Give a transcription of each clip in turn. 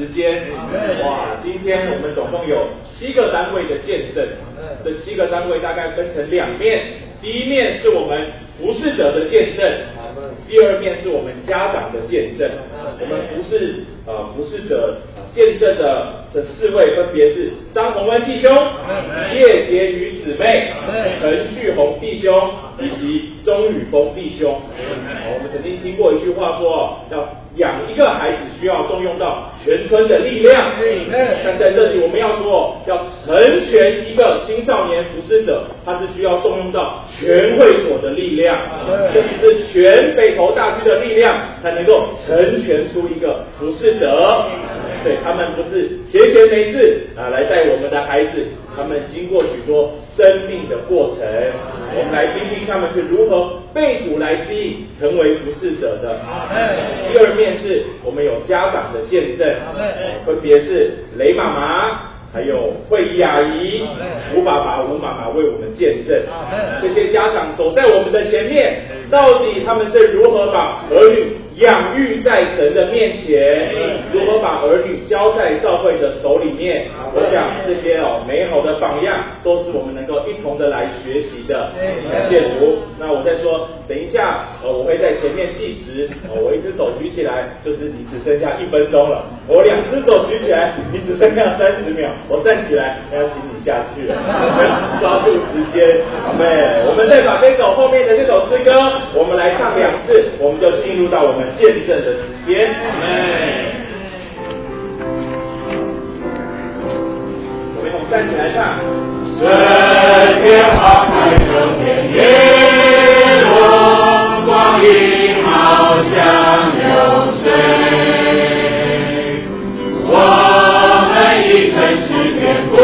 时间，哇！今天我们总共有七个单位的见证，这七个单位大概分成两面，第一面是我们服侍者的见证，第二面是我们家长的见证。我们服侍呃服侍者见证的的四位分别是张宏恩弟兄、叶杰宇姊妹、陈旭宏弟兄以及钟宇峰弟兄。我们曾经听过一句话说，要养一个孩子需要动用到全村的力量。但在这里我们要说，要成全一个青少年服侍者，他是需要动用到全会所的力量，甚至是全北投大区的力量，才能够成全出一个服侍者。对他们不是闲闲没事啊来带我们的孩子，他们经过许多生命的过程，我们来听听他们是如何被主来吸引成为服侍者的。第二面是我们有家长的见证，分别是雷妈妈。还有慧仪阿姨、吴爸爸、吴妈妈为我们见证，这些家长走在我们的前面，到底他们是如何把儿女养育在神的面前，如何把儿女交在教会的手里面？我想这些哦美好的榜样，都是我们能够一同的来学习的。感谢主。那我再说，等一下呃我会在前面计时，我一只手举起来，就是你只剩下一分钟了；我两只手举起来，你只剩下三十秒。我站起来，要请你下去了，抓住时间，好妹，我们再把这首后面的这首诗歌，我们来唱两次，我们就进入到我们见证的时间，我们站起来唱。春天花开秋天叶落，光阴好像流水，我们一生。不，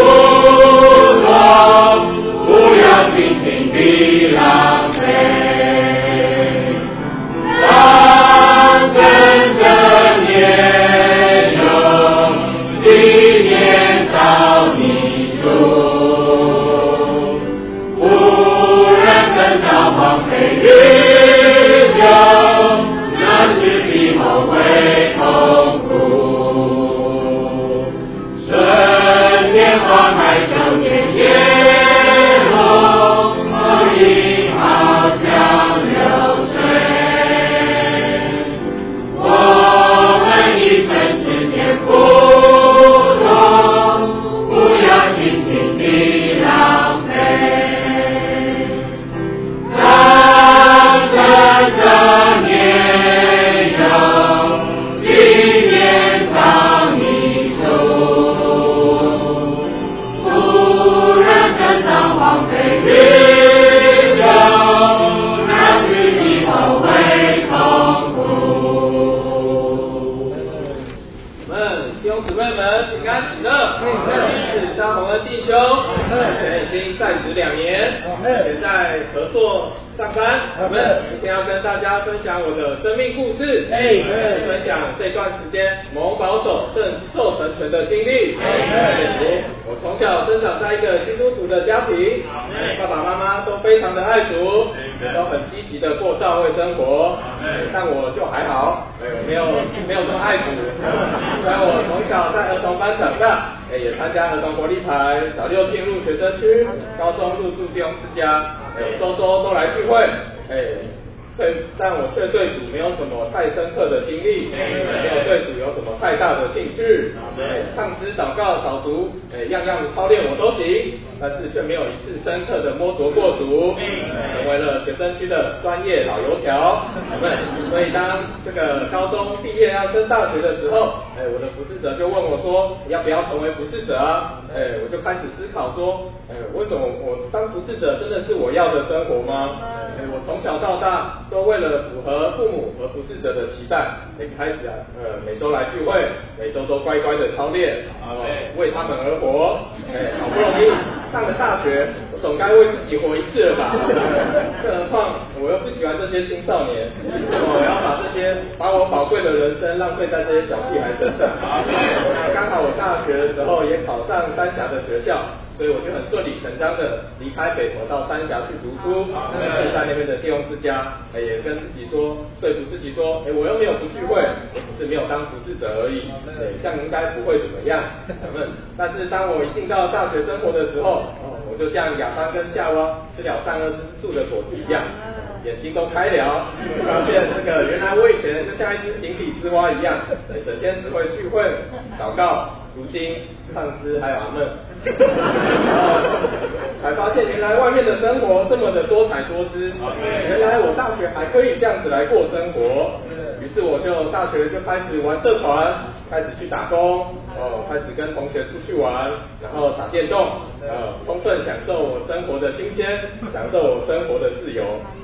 也在合作上班。我们今天要跟大家分享我的生命故事，分享这段时间蒙保守正受成全的经历。我从小生长在一个基督徒的家庭，爸爸妈妈都非常的爱主，都很积极的过教会生活，但我就还好，没有没有这么爱主。虽然我从小在儿童班长大，也参加儿童国力牌，小六进入学生区，高中入住弟兄之家，周周都来聚会，哎。对，但我却对主没有什么太深刻的经历，没有对主有什么太大的兴趣。唱诗、祷告、早读，哎，样样操练我都行，但是却没有一次深刻的摸索过主，成为了学生区的专业老油条。对，所以当这个高中毕业要升大学的时候，哎，我的服侍者就问我说，要不要成为服侍者啊？哎，我就开始思考说，哎，为什么我当服侍者真的是我要的生活吗？哎，我从小到大。都为了符合父母和服侍者的期待，也开始啊，呃，每周来聚会，每周都乖乖的操练，啊，为他们而活。哎，好不容易上了大学，我总该为自己活一次了吧？更何况我又不喜欢这些青少年，我要把这些把我宝贵的人生浪费在这些小屁孩身上。刚好我大学的时候也考上三峡的学校。所以我就很顺理成章的离开北投到三峡去读书，在那边的弟兄之家，也跟自己说说服自己说，哎，我又没有不聚会，我只是没有当服侍者而已，对，这样应该不会怎么样。但是当我一进到大学生活的时候，我就像亚当跟夏娃吃了善恶之树的果子一样，眼睛都开了，发现这个原来我以前就像一只井底之蛙一样，整天只会聚会、祷告、读经、唱诗，还有阿门。才发现原来外面的生活这么的多彩多姿，原来我大学还可以这样子来过生活。于是我就大学就开始玩社团，开始去打工，哦，开始跟同学出去玩，然后打电动，呃，充分享受我生活的新鲜，享受我生活的自由，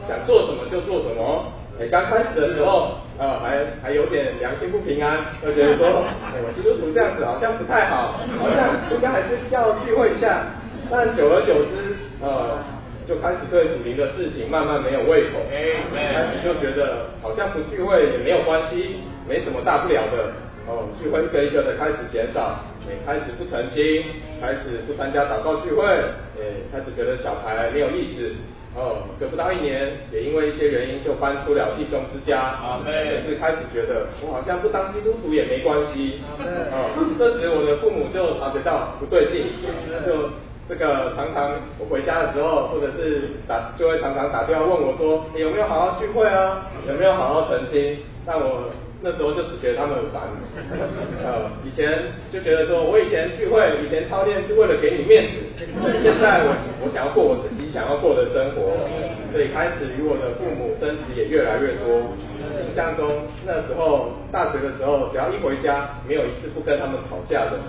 想做什么就做什么。哎，刚开始的时候，呃，还还有点良心不平安，就觉得说，哎，我基督徒这样子好像不太好，好像应该还是要聚会一下。但久而久之，呃，就开始对主灵的事情慢慢没有胃口，开始就觉得好像不聚会也没有关系，没什么大不了的。哦，聚会一个一个的开始减少，也开始不诚心，开始不参加祷告聚会，也开始觉得小孩没有意思。哦，隔不到一年，也因为一些原因就搬出了弟兄之家，啊也是开始觉得我好像不当基督徒也没关系。哦，这时我的父母就察觉到不对劲，就这个常常我回家的时候，或者是打就会常常打电话问我说，有没有好好聚会啊？有没有好好澄清？但我。那时候就只觉得他们很烦，呃，以前就觉得说，我以前聚会，以前操练是为了给你面子，现在我我想要过我自己想要过的生活，所以开始与我的父母争执也越来越多。印象中那时候大学的时候，只要一回家，没有一次不跟他们吵架的，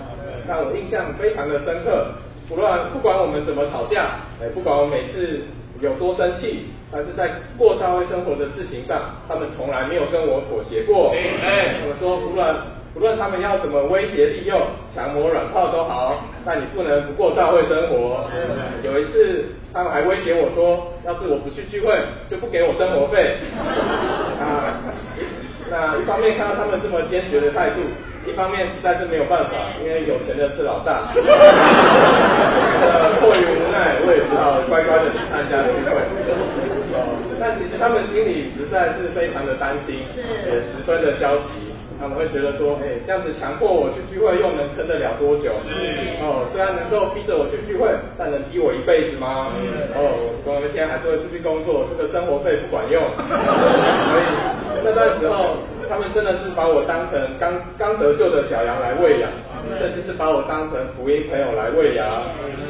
让我印象非常的深刻。不论不管我们怎么吵架，哎，不管我每次有多生气。但是在过社会生活的事情上，他们从来没有跟我妥协过。哎，我说无论无论他们要怎么威胁利诱、强磨软泡都好，但你不能不过社会生活。有一次，他们还威胁我说，要是我不去聚会，就不给我生活费。啊，那一方面看到他们这么坚决的态度。一方面实在是没有办法，因为有钱的是老大。迫于无奈，我也只好乖乖的去参加聚会。哦，但其实他们心里实在是非常的担心，也十分的焦急。他们会觉得说，哎，这样子强迫我去聚会，又能撑得了多久？哦，虽然能够逼着我去聚会，但能逼我一辈子吗？哦，总有一天还是会出去工作，这个生活费不管用。所以那段时候。他们真的是把我当成刚刚得救的小羊来喂养，甚至是把我当成福音朋友来喂养。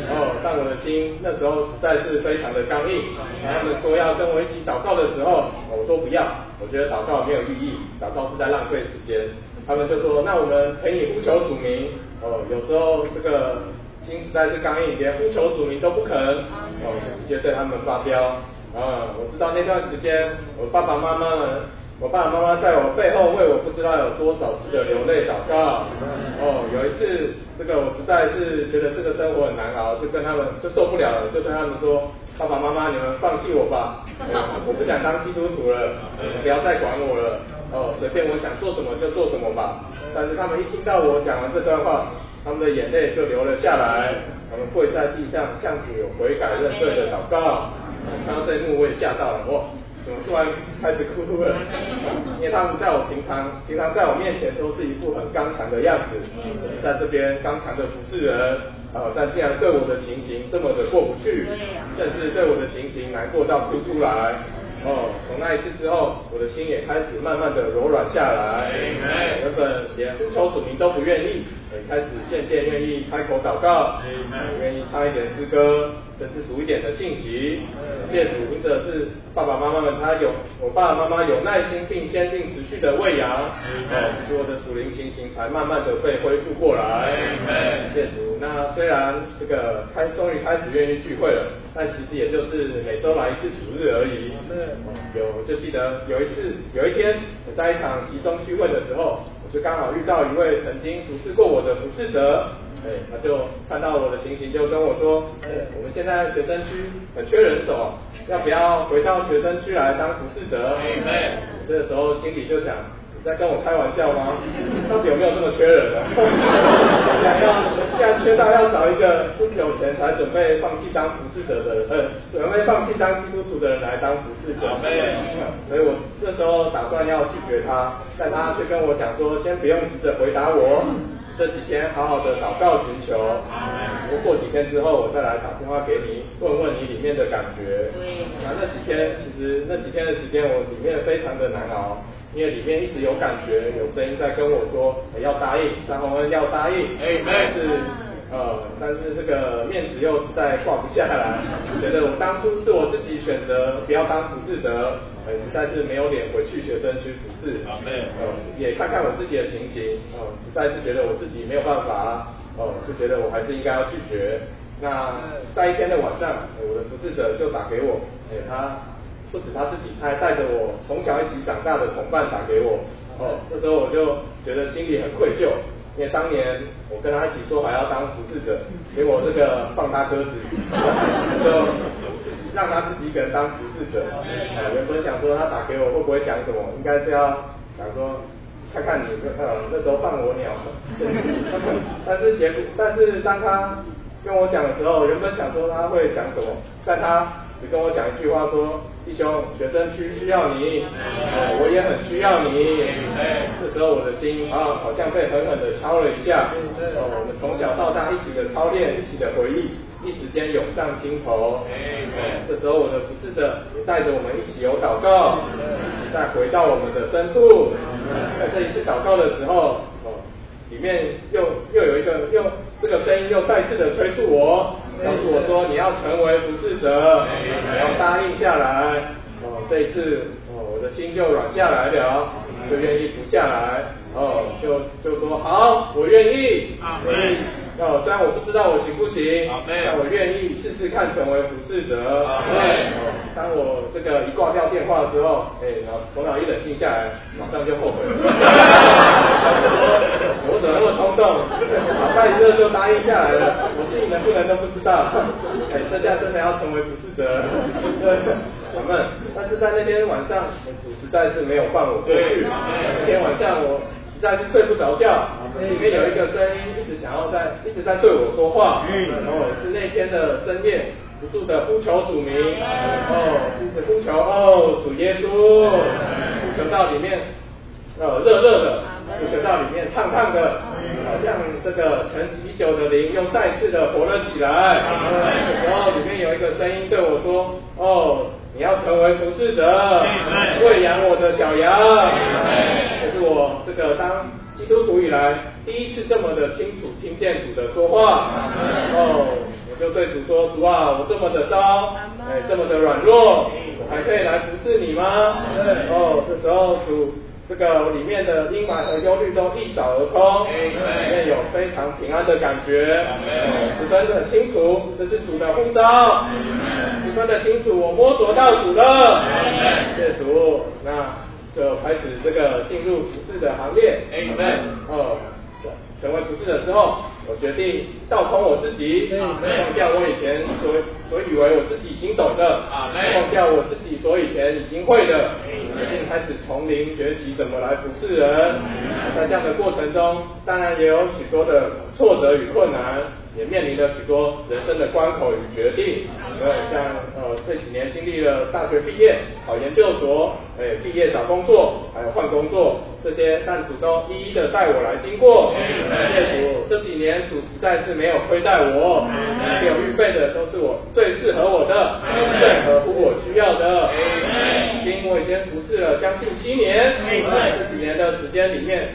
哦，但我的心那时候实在是非常的刚硬。他们说要跟我一起祷告的时候，我说不要，我觉得祷告没有意义，祷告是在浪费时间。他们就说，那我们陪你呼求主名。哦，有时候这个心实在是刚硬，连呼求主名都不肯。哦，直接对他们发飙。啊，我知道那段时间，我爸爸妈妈们。我爸爸妈妈在我背后为我不知道有多少次的流泪祷告。哦，有一次，这个我实在是觉得这个生活很难熬，就跟他们就受不了了，就跟他们说：爸爸妈妈，你们放弃我吧，我不想当基督徒了，不要再管我了。哦，随便我想做什么就做什么吧。但是他们一听到我讲完这段话，他们的眼泪就流了下来，他们跪在地上向主有悔改认罪的祷告。看到这一幕，我也吓到了，哇！怎么突然开始哭了？因为他们在我平常平常在我面前都是一副很刚强的样子，在这边刚强的服侍人，啊，但竟然对我的情形这么的过不去，甚至对我的情形难过到哭出来。哦，从那一次之后，我的心也开始慢慢的柔软下来，原本连呼求主名都不愿意，也开始渐渐愿意开口祷告，愿意唱一点诗歌。甚至读一点的信息，借主因着是爸爸妈妈们，他有我爸爸妈妈有耐心并坚定持续的喂养，哦，使我的属灵情形才慢慢的被恢复过来。谢主，那虽然这个开终于开始愿意聚会了，但其实也就是每周来一次主日而已。有就记得有一次有一天我在一场集中聚会的时候，我就刚好遇到一位曾经服侍过我的服侍者。哎，他就看到我的情形，就跟我说：，哎，我们现在学生区很缺人手，要不要回到学生区来当服侍者？哎，这个时候心里就想，你在跟我开玩笑吗？到底有没有这么缺人啊？想要既然缺到要找一个不久前才准备放弃当服侍者的人，呃，准备放弃当基督徒的人来当服侍者。所以我这时候打算要拒绝他，但他却跟我讲说，先不用急着回答我。这几天好好的祷告寻求，不过过几天之后我再来打电话给你，问问你里面的感觉。那那几天其实那几天的时间我里面非常的难熬，因为里面一直有感觉，有声音在跟我说要答应，张宏恩要答应，但是呃但是这个面子又实在挂不下来，觉得我当初是我自己选择不要当服侍者。呃，实在是没有脸回去学生去服侍，呃，也看看我自己的情形，呃，实在是觉得我自己没有办法，哦，就觉得我还是应该要拒绝。那在一天的晚上，我的服侍者就打给我，哎，他不止他自己，他还带着我从小一起长大的同伴打给我，哦，这时候我就觉得心里很愧疚，因为当年我跟他一起说好要当服侍者，结果这个放他鸽子，就。让他自己一个人当服侍者。啊，原本想说他打给我会不会讲什么，应该是要想说看看你呃那时候放我鸟。但是结果，但是当他跟我讲的时候，原本想说他会讲什么，但他只跟我讲一句话说：弟兄，学生区需要你，我也很需要你。这时候我的心啊，好像被狠狠的敲了一下。哦，我们从小到大一起的操练，一起的回忆。一时间涌上心头，哎，这时候我的服侍者也带着我们一起有祷告，一起再回到我们的深处。在这一次祷告的时候，哦，里面又又有一个又这个声音又再次的催促我，告诉我说你要成为不智者，你要答应下来。哦，这一次哦，我的心就软下来了，就愿意服下来。哦，就就说好，我愿意。哦，虽然我不知道我行不行，但我愿意试试看成为服侍者。对，当我这个一挂掉电话之后，哎，然后头脑一冷静下来，马上就后悔了。我怎么那么冲动？马上一个就答应下来了，我自己能不能都不知道。哎，这下真的要成为服侍者。对，咱们，但是在那天晚上，主实在是没有放我过去。那天晚上我。实在是睡不着觉，里面有一个声音一直想要在一直在对我说话，然后是那天的深夜，不住的呼求主名，哦，一直呼求哦，主耶稣，呼求到里面，呃，热热的，呼求到里面烫烫的，好像这个沉寂已久的灵又再次的活了起来，然后里面有一个声音对我说，哦。你要成为服侍者，喂养我的小羊。这是我这个当基督徒以来第一次这么的清楚听见主的说话。哦，我就对主说：主啊，我这么的糟，哎，这么的软弱，我还可以来服侍你吗？哦，这时候主。这个里面的阴霾和忧虑都一扫而空，里面有非常平安的感觉，十分的清楚，这是主的呼召，十分的清楚，我摸索到主了，谢谢主，那就开始这个进入服饰的行列，哦。成为服饰者之后，我决定倒空我自己，放掉我以前所所以为我自己已经懂的，放掉我自己所以前已经会的，决定开始从零学习怎么来服侍人。在这样的过程中，当然也有许多的挫折与困难。也面临着许多人生的关口与决定，呃，像呃这几年经历了大学毕业、考研究所，哎，毕业找工作，还有换工作这些，但主都一一的带我来经过。谢谢主，这几年主实在是没有亏待我，有预备的都是我最适合我的，最合乎我需要的。因为我已经服侍了将近七年，在这几年的时间里面。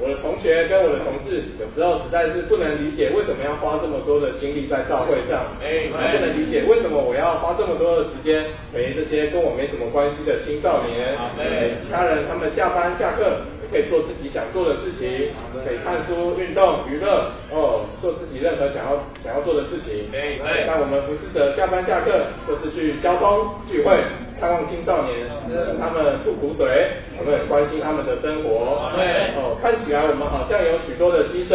我的同学跟我的同事有时候实在是不能理解为什么要花这么多的心力在教会上，哎，不能理解为什么我要花这么多的时间陪这些跟我没什么关系的青少年，哎，其他人他们下班下课可以做自己想做的事情，可以看书、运动、娱乐，哦，做自己任何想要想要做的事情。哎，那我们不是的下班下课就是去交通聚会。看望青少年，他们吐苦水，我们很关心他们的生活。对哦，看起来我们好像有许多的牺牲，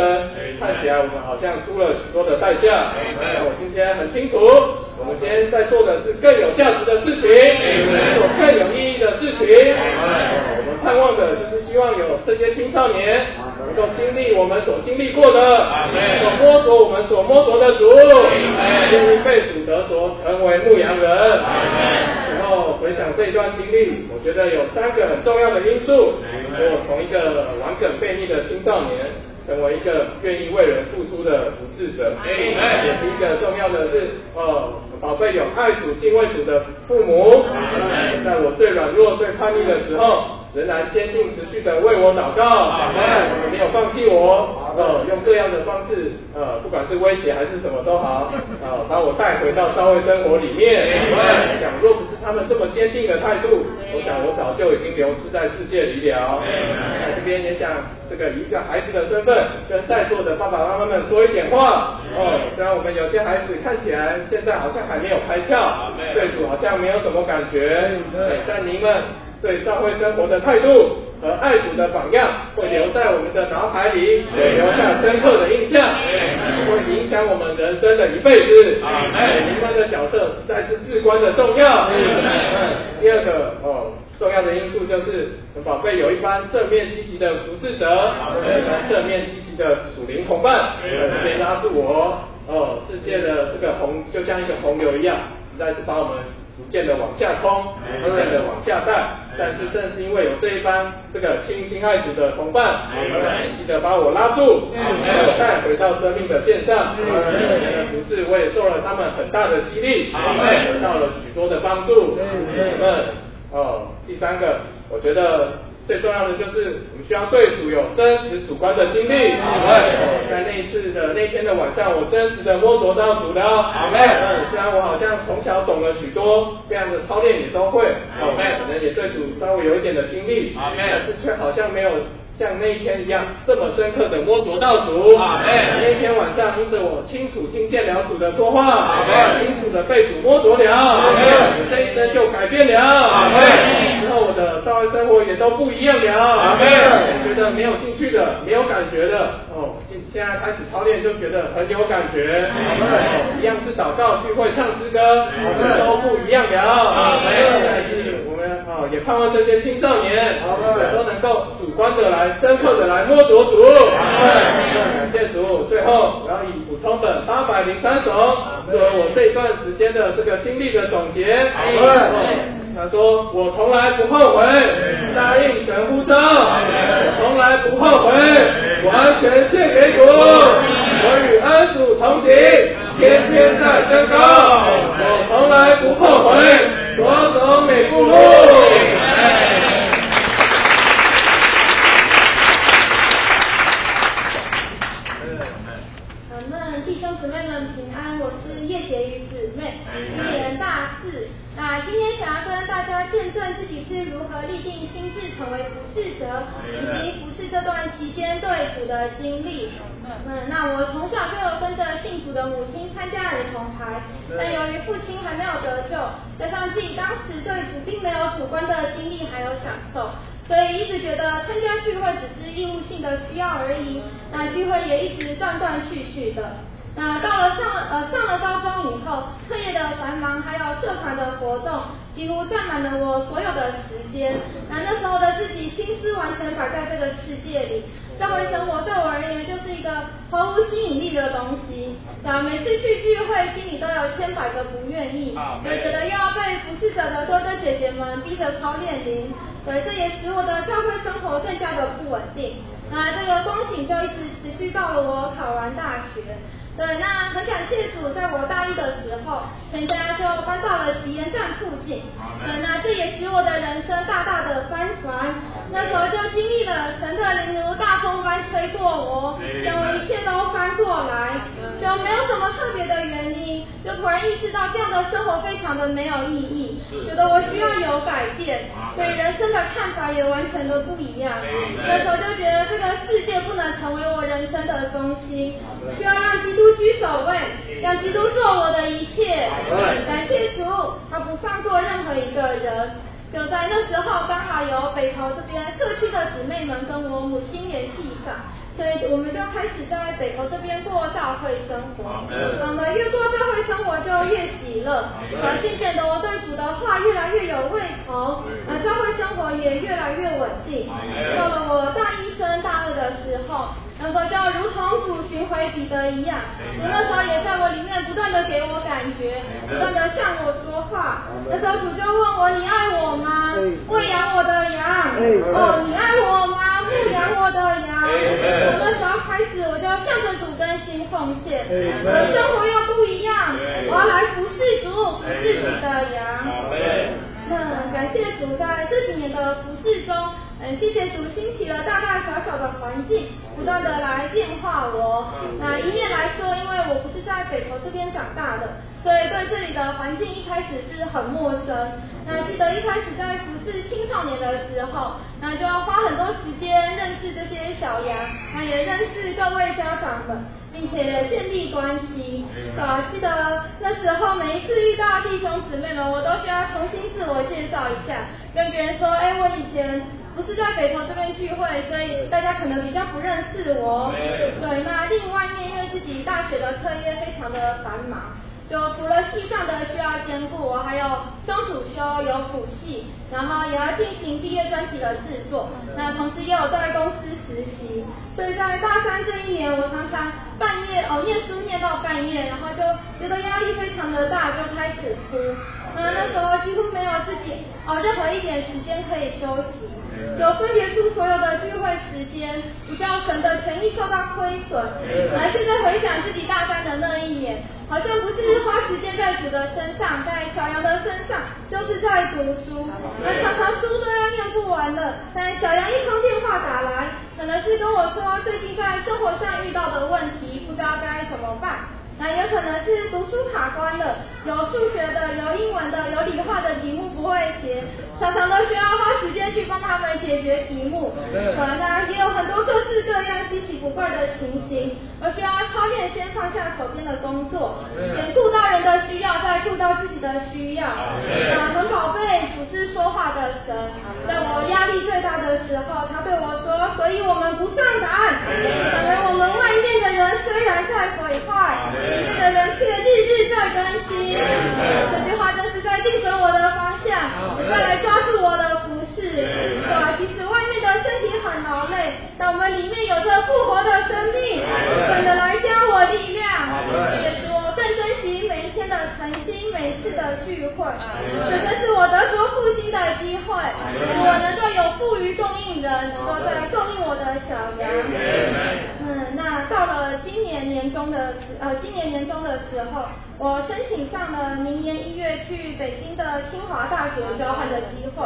看起来我们好像出了许多的代价。我今天很清楚，我们今天在做的是更有价值的事情，做更有意义的事情。我们盼望的就是希望有这些青少年，能能够经历我们所经历过的，所摸索我们所摸索的主，愿意被主得着，成为牧羊人。然后回想这一段经历，我觉得有三个很重要的因素，我从一个顽梗悖逆的青少年。成为一个愿意为人付出的服侍者，也是一个重要的是，呃，宝贝有爱主、敬畏主的父母，在我最软弱、最叛逆的时候。仍然坚定持续的为我祷告，没有放弃我，呃，用各样的方式，呃，不管是威胁还是什么都好，呃，把我带回到教会生活里面。我想，若不是他们这么坚定的态度，我想我早就已经流失在世界里了。在这边也想这个以一个孩子的身份，跟在座的爸爸妈妈们说一点话。哦，虽然我们有些孩子看起来现在好像还没有开窍，对主好像没有什么感觉，但您们。对社会生活的态度和爱主的榜样，会留在我们的脑海里，留下深刻的印象，会影响我们人生的一辈子。哎，你们的角色实在是至关的重要。第二个哦，重要的因素就是宝贝有一班正面积极的服侍者，有一班正面积极的属灵同伴，特别拉住我。哦，世界的这个洪就像一个洪流一样，实在是把我们。逐渐的往下冲，逐渐的往下散，但是正是因为有这一帮这个亲亲爱子的同伴，积极的把我拉住，带回到生命的线上。不是，我也受了他们很大的激励，得到了许多的帮助。你们哦，第三个，我觉得。最重要的就是我们需要对主有真实主观的经历。在那一次的那天的晚上，我真实的摸索到主的。嗯，虽然我好像从小懂了许多，这样的操练也都会，可能也对主稍微有一点的经历，但是却好像没有。像那一天一样，这么深刻的摸索到主。啊，哎那天晚上，因着我清楚听见了主的说话，啊清楚的被主摸索了，这一生就改变了。啊之后我的社会生活也都不一样了。啊觉得没有兴趣的，没有感觉的，哦，现现在开始操练就觉得很有感觉。一样是祷告聚会唱诗歌，都不一样了。但是我们啊，也盼望这些青少年都能够主观的来。深刻的来摸索主，感谢主。最后我要以补充本八百零三首作为我这一段时间的这个经历的总结。他说：“我从来不后悔。答应神呼召，从来不后悔。完全献给主。我与恩主同行，天天在身上我从来不后悔我走每步路。咱们弟兄姊妹们平安我是叶杰于姊妹。今年大的经历，嗯，那我从小就有跟着幸福的母亲参加儿童牌，但由于父亲还没有得救，加上自己当时对主并没有主观的经历还有享受，所以一直觉得参加聚会只是义务性的需要而已。那聚会也一直断断续续的。那到了上呃上了高中以后，课业的繁忙还有社团的活动，几乎占满了我所有的时间。那那时候的自己心思完全摆在这个世界里。教会生活对我而言就是一个毫无吸引力的东西，啊，每次去聚会心里都有千百个不愿意，就觉得又要被服侍者的哥哥姐姐们逼着操练灵，对，这也使我的教会生活更加的不稳定，那这个光景就一直持续到了我考完大学。对，那很感谢主，在我大一的时候，全家就搬到了旗岩站附近。对，那这也使我的人生大大的翻转。那时候就经历了神的灵如大风般吹过我，将我一切都翻过来，就没有什么特别的原因，就突然意识到这样的生活非常的没有意义，觉得我需要有改变，对人生的看法也完全的不一样。那时候就觉得这个世界不能成为我人生的中心，需要让基督。不居首位，让基督做我的一切。感谢主，他不放过任何一个人。就在那时候刚好有北投这边社区的姊妹们跟我母亲联系上。所以我们就开始在北投这边过教会生活，我们越过教会生活就越喜乐，而渐渐的我对主的话越来越有胃口，呃教会生活也越来越稳定。到了我大一升大二的时候，能够就如同主寻回彼得一样，主那时候也在我里面不断的给我感觉，不断的向我说话。那时候主就问我：你爱我吗？喂养我的羊。哦，你爱我吗？牧养我的羊。从那时候开始，我就向着主更新奉献，我的生活又不一样，我要来服侍主，服侍你的羊。那感谢主在这几年的服侍中，嗯，谢谢主兴起了大大小小的环境，不断的来变化我。那一面来说，因为我不是在北投这边长大的。所以对这里的环境一开始是很陌生。那记得一开始在服侍青少年的时候，那就要花很多时间认识这些小羊，那也认识各位家长们，并且建立关系。啊，记得那时候每一次遇到弟兄姊妹们，我都需要重新自我介绍一下，跟别人说，哎，我以前不是在北投这边聚会，所以大家可能比较不认识我。对，那另外一面，因为自己大学的课业非常的繁忙。就除了系上的需要兼顾，我还有双主修有辅系，然后也要进行毕业专辑的制作。那同时也有在公司实习，所以在大三这一年，我常常半夜哦念书念到半夜，然后就觉得压力非常的大，就开始哭。那那时候几乎没有自己哦任何一点时间可以休息。有分别出所有的聚会时间，不叫神的权益受到亏损。来，现在回想自己大三的那一年，好像不是花时间在主的身上，在小杨的身上，就是在读书。那常常书都要念不完了，但小杨一通电话打来，可能是跟我说最近在生活上遇到的问题，不知道该怎么办。那有可能是读书卡关了，有数学的，有英文的，有理化的题目不会写，常常都需要花时间去帮他们解决题目。可，那也有很多各式各样稀奇古怪的情形，而需要操练先放下手边的工作，先顾到人的需要，再顾到自己的需要。那很宝贝，不是说话的神，在我压力最大的时候，他对我说，所以我们不上胆，反而我们外面虽然在毁坏。里面的人却日日在更新，这句话真是在定准我的方向，也在来抓住我的服饰。对，其实外面的身体很劳累，但我们里面有着复活的生命，真的来加我力量。也说更珍惜每一天的晨星，每次的聚会，这真是我得着复兴的机会，我能够有富余供应人，能够在供应我的小羊。嗯，那到了今年年中的时，呃，今年年中的时候，我申请上了明年一月去北京的清华大学交换的机会。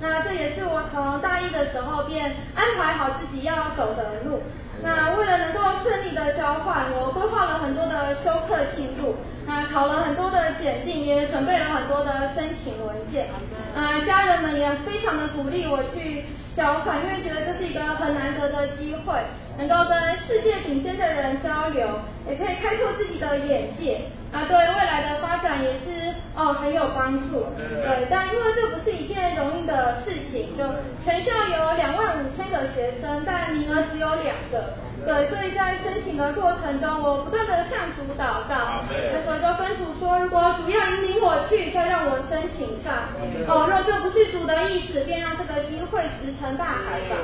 那这也是我从大一的时候便安排好自己要走的路。那为了能够顺利的交换，我规划了很多的修课进度，那考了很多的检定，也准备了很多的申请文件。啊，家人们也非常的鼓励我去交换，因为觉得这是一个很难得的机会，能够跟世界顶尖的人交流，也可以开拓自己的眼界。啊，对未来的发展也是哦很有帮助。对，但因为这不是一件容易的事情，就全校有两万五千个学生，但名额只有两个。对，所以在申请的过程中，我不断的向主祷告，那时候就跟主说，如果主要引领我去，就让我申请上。哦，若这不是主的意思，便让这个机会石沉大海吧。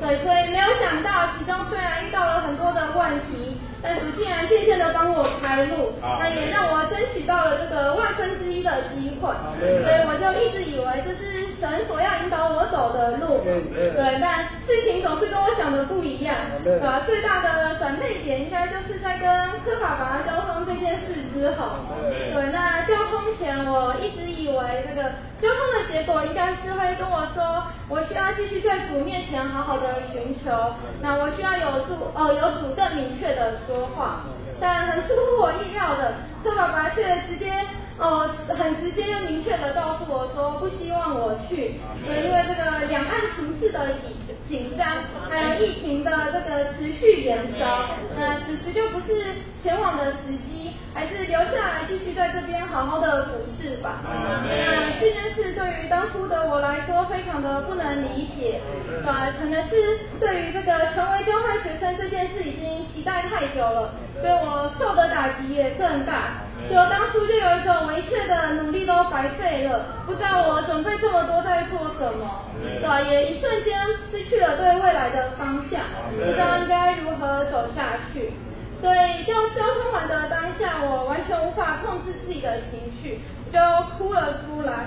对，所以没有想到，其中虽然遇到了很多的问题。但主竟然渐渐的帮我开路，那也让我争取到了这个万分之一的机会，所以我就一直以为这是神所要引导我走的路，对，但事情总是跟我想的不一样，对。吧？最大的转捩点应该就是在跟科法法交通这件事之后，对，那交通前我一直以为这个交通的结果应该是会跟我说，我需要继续在主面前好好的寻求，那我需要有主哦有主更明确的说。说话，但很出乎我意料的，周爸爸却直接，哦，很直接又明确的告诉我说，不希望我去，呃，因为这个两岸情势的紧紧张，还有疫情的这个持续延烧，那此时就不是前往的时机，还是留下来继续在这边好好的服侍吧。那这件事对于当初的我来说，非常的不能理解，对吧？可能是对于这个成为交换学生这件事已经期待太久了，所以我受的打击也更大。就当初就有一种我一切的努力都白费了，不知道我准备这么多在做什么，对吧？也一瞬间失去了对未来的方向，不知道应该如何走下去。所以就交通完的当下，我完全无法控制自己的情绪，就哭了出来。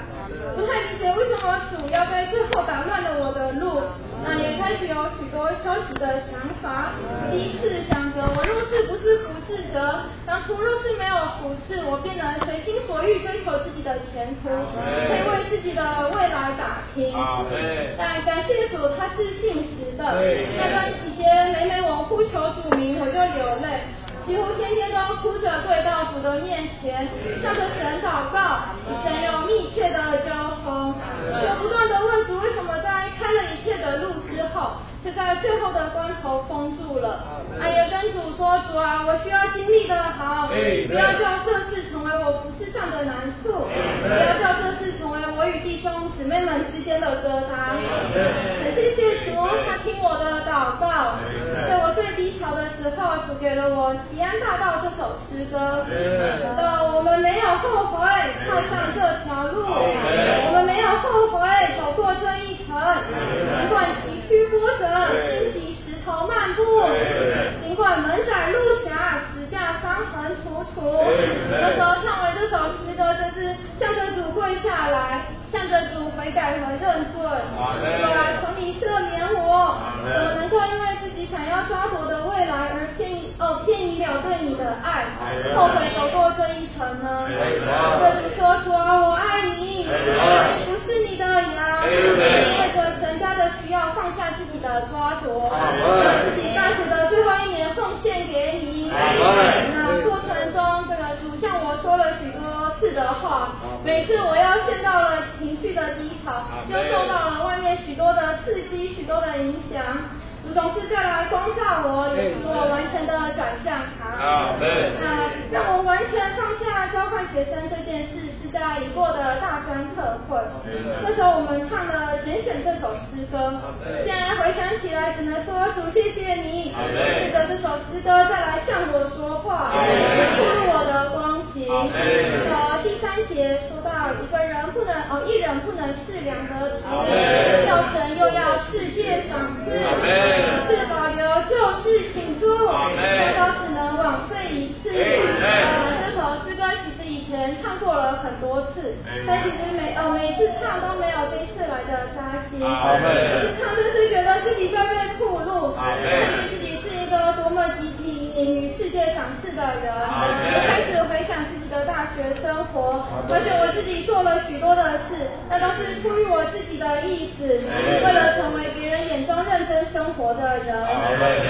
不太理解为什么主要在最后打乱了我的路，那也开始有许多消极的想法。第一次想着，我若是不是服侍者，当初若是没有服侍，我便能随心所欲追求自己的前途，可以为自己的未来打拼。但感谢主，他是信实的。那段期间，每每我呼求主名，我就流泪。几乎天天都哭着跪到主的面前，向着神祷告，与神有密切的交通，就不断的问主为什么在开了一切的路之后，却在最后的关头封住了。哎呀跟主说，主啊，我需要经历的好，不要叫这事成为我服饰上的难处，不要叫这事成为我与弟兄姊妹们之间的疙瘩。很谢谢主，他听我的祷告，在我最低潮的时候，主给了我。《西安大道》这首诗歌，的我们没有后悔踏上这条路，我们没有后悔走过这一程，尽管崎岖波折，荆棘石头漫步，尽管门窄路狭，石架伤痕楚楚。那时候唱完这首诗歌，就是向着主跪下来，向着主悔改和认罪，主啊，求你赦免我，怎么能够因为自己想要抓夺的未来而偏哦偏移了对你的爱，后悔走过这一程呢？对你说主啊，我爱你，不是你的羊，为着神家的需要放下自己的抓夺，把自己大学的最后一年奉献给你。那过程中，这个主向我说了许多次的话，每次我要陷到了情绪的低潮，又受到了外面许多的刺激，许多的影响。主总是再来光照我，也使我完全的转向他。那让我完全放下交换学生这件事，是在已过的大专特会。那时候我们唱了《拣选》这首诗歌，现在回想起来，只能说主谢谢你，借着这首诗歌再来向我说话，进入我的光景。呃，第三节说到一个人不能哦，一人不能是两得主，要神又要世界赏赐。是保留就是请出，这都只能枉费一次。呃，这首诗歌其实以前唱过了很多次，但其实每呃每次唱都没有这次来的扎心。每次唱就是觉得自己在被暴露，看见自己是一个多么积极于世界赏赐的人，开始回想自己的大学生活，而且我自己做了许多的事，那都是出于我自己的意思，为了成为别人眼中认真生。活的人。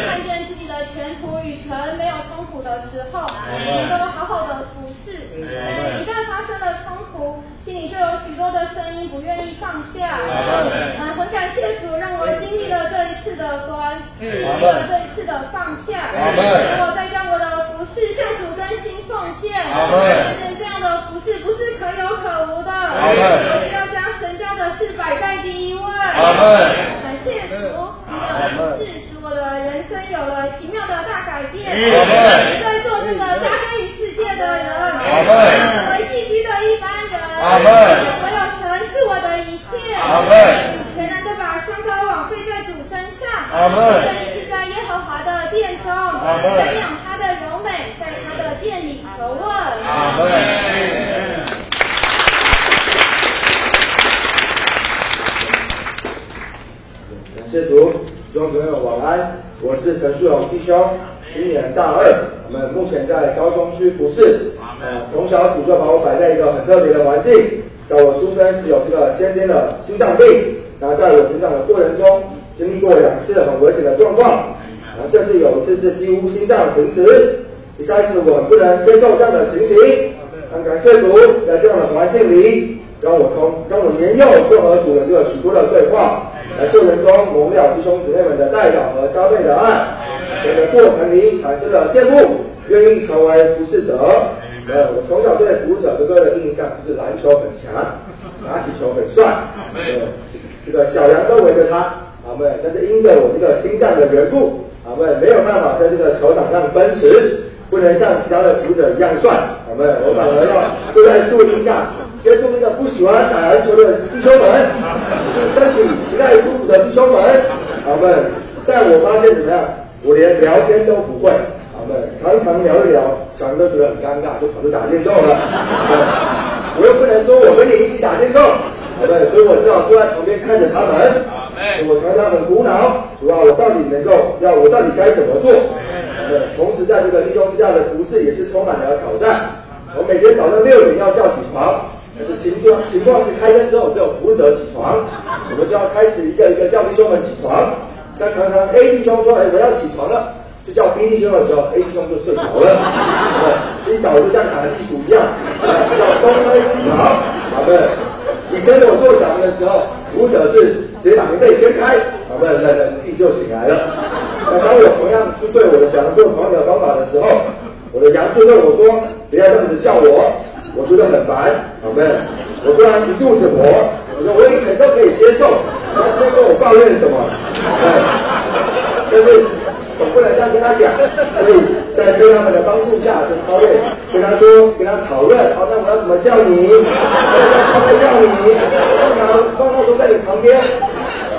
看见自己的前途与成没有冲突的时候，能够好好的服侍。但一旦发生了冲突，心里就有许多的声音不愿意放下。嗯，很感谢主，让我经历了这一次的关，经历了这一次的放下，使我再将我的服饰向主真心奉献。这样的服饰不是可有可无的，我是要将神家的事摆在第一位。感谢主。是使我的人生有了奇妙的大改变，在做这个扎根于世界的人，成为寄居的一般人，唯有神是我的一切，全然的把双高往飞在主身上，愿意是在耶和华的殿中，瞻仰他的柔美，在他的殿里求问。感谢主。弟兄姊妹们晚安，我是陈树荣弟兄，今年大二，我们目前在高中区服侍。呃，从小主就把我摆在一个很特别的环境，在我出生时有这个先天的心脏病，然后在我成长的过程中，经历过两次很危险的状况，然后甚至有一次是几乎心脏停止。一开始我不能接受这样的情形，很感谢主在这样的环境里，让我从让我年幼就和主人有许多的对话。在过程中，我们了弟兄姊妹们的代表和加倍的爱。整个过程里产生了羡慕，愿意成为服侍者。呃，我从小对服侍者这个的印象就是篮球很强，拿起球很帅。呃，这个小羊都围着他，啊们，但是因着我这个心脏的缘故，啊们没有办法在这个球场上奔驰，不能像其他的服者一样帅，啊们，我反而要坐在树荫下。接触那个不喜欢打篮球的弟兄们，身体不太舒服的弟兄们，好们，但我发现怎么样？我连聊天都不会，好们，常常聊一聊，小人都觉得很尴尬，就跑去打电动了。我又不能说我跟你一起打电动，好的，所以我只好坐在旁边看着他们。我常常很苦恼，主要我到底能够要我到底该怎么做？呃，同时在这个弟兄之下的服饰也是充满了挑战。我每天早上六点要叫起床。但是情况情况是开灯之后只有服务者起床，我们就要开始一个一个叫弟兄们起床。但常常 A 弟兄说：“哎，我要起床了。”就叫 B 弟兄的时候，A 弟兄就睡着了。一早就像打地鼠一样，叫东飞西跑。好的，你跟我做小的时候，服务者是直接把棉被掀开，好的，那那地就醒来了。那当我同样是对我的小羊做同样的方法的时候，我的羊就问我说：“不要这么子叫我。”我觉得很烦，好没？我虽然一肚子火，我说我以前都可以接受，他在跟我抱怨什么？但是我不能这样跟他讲，所以在对他们的帮助下，就超越，跟他说，跟他讨论，好，那我要怎么叫你？怎么叫你？通常通常都在你旁边，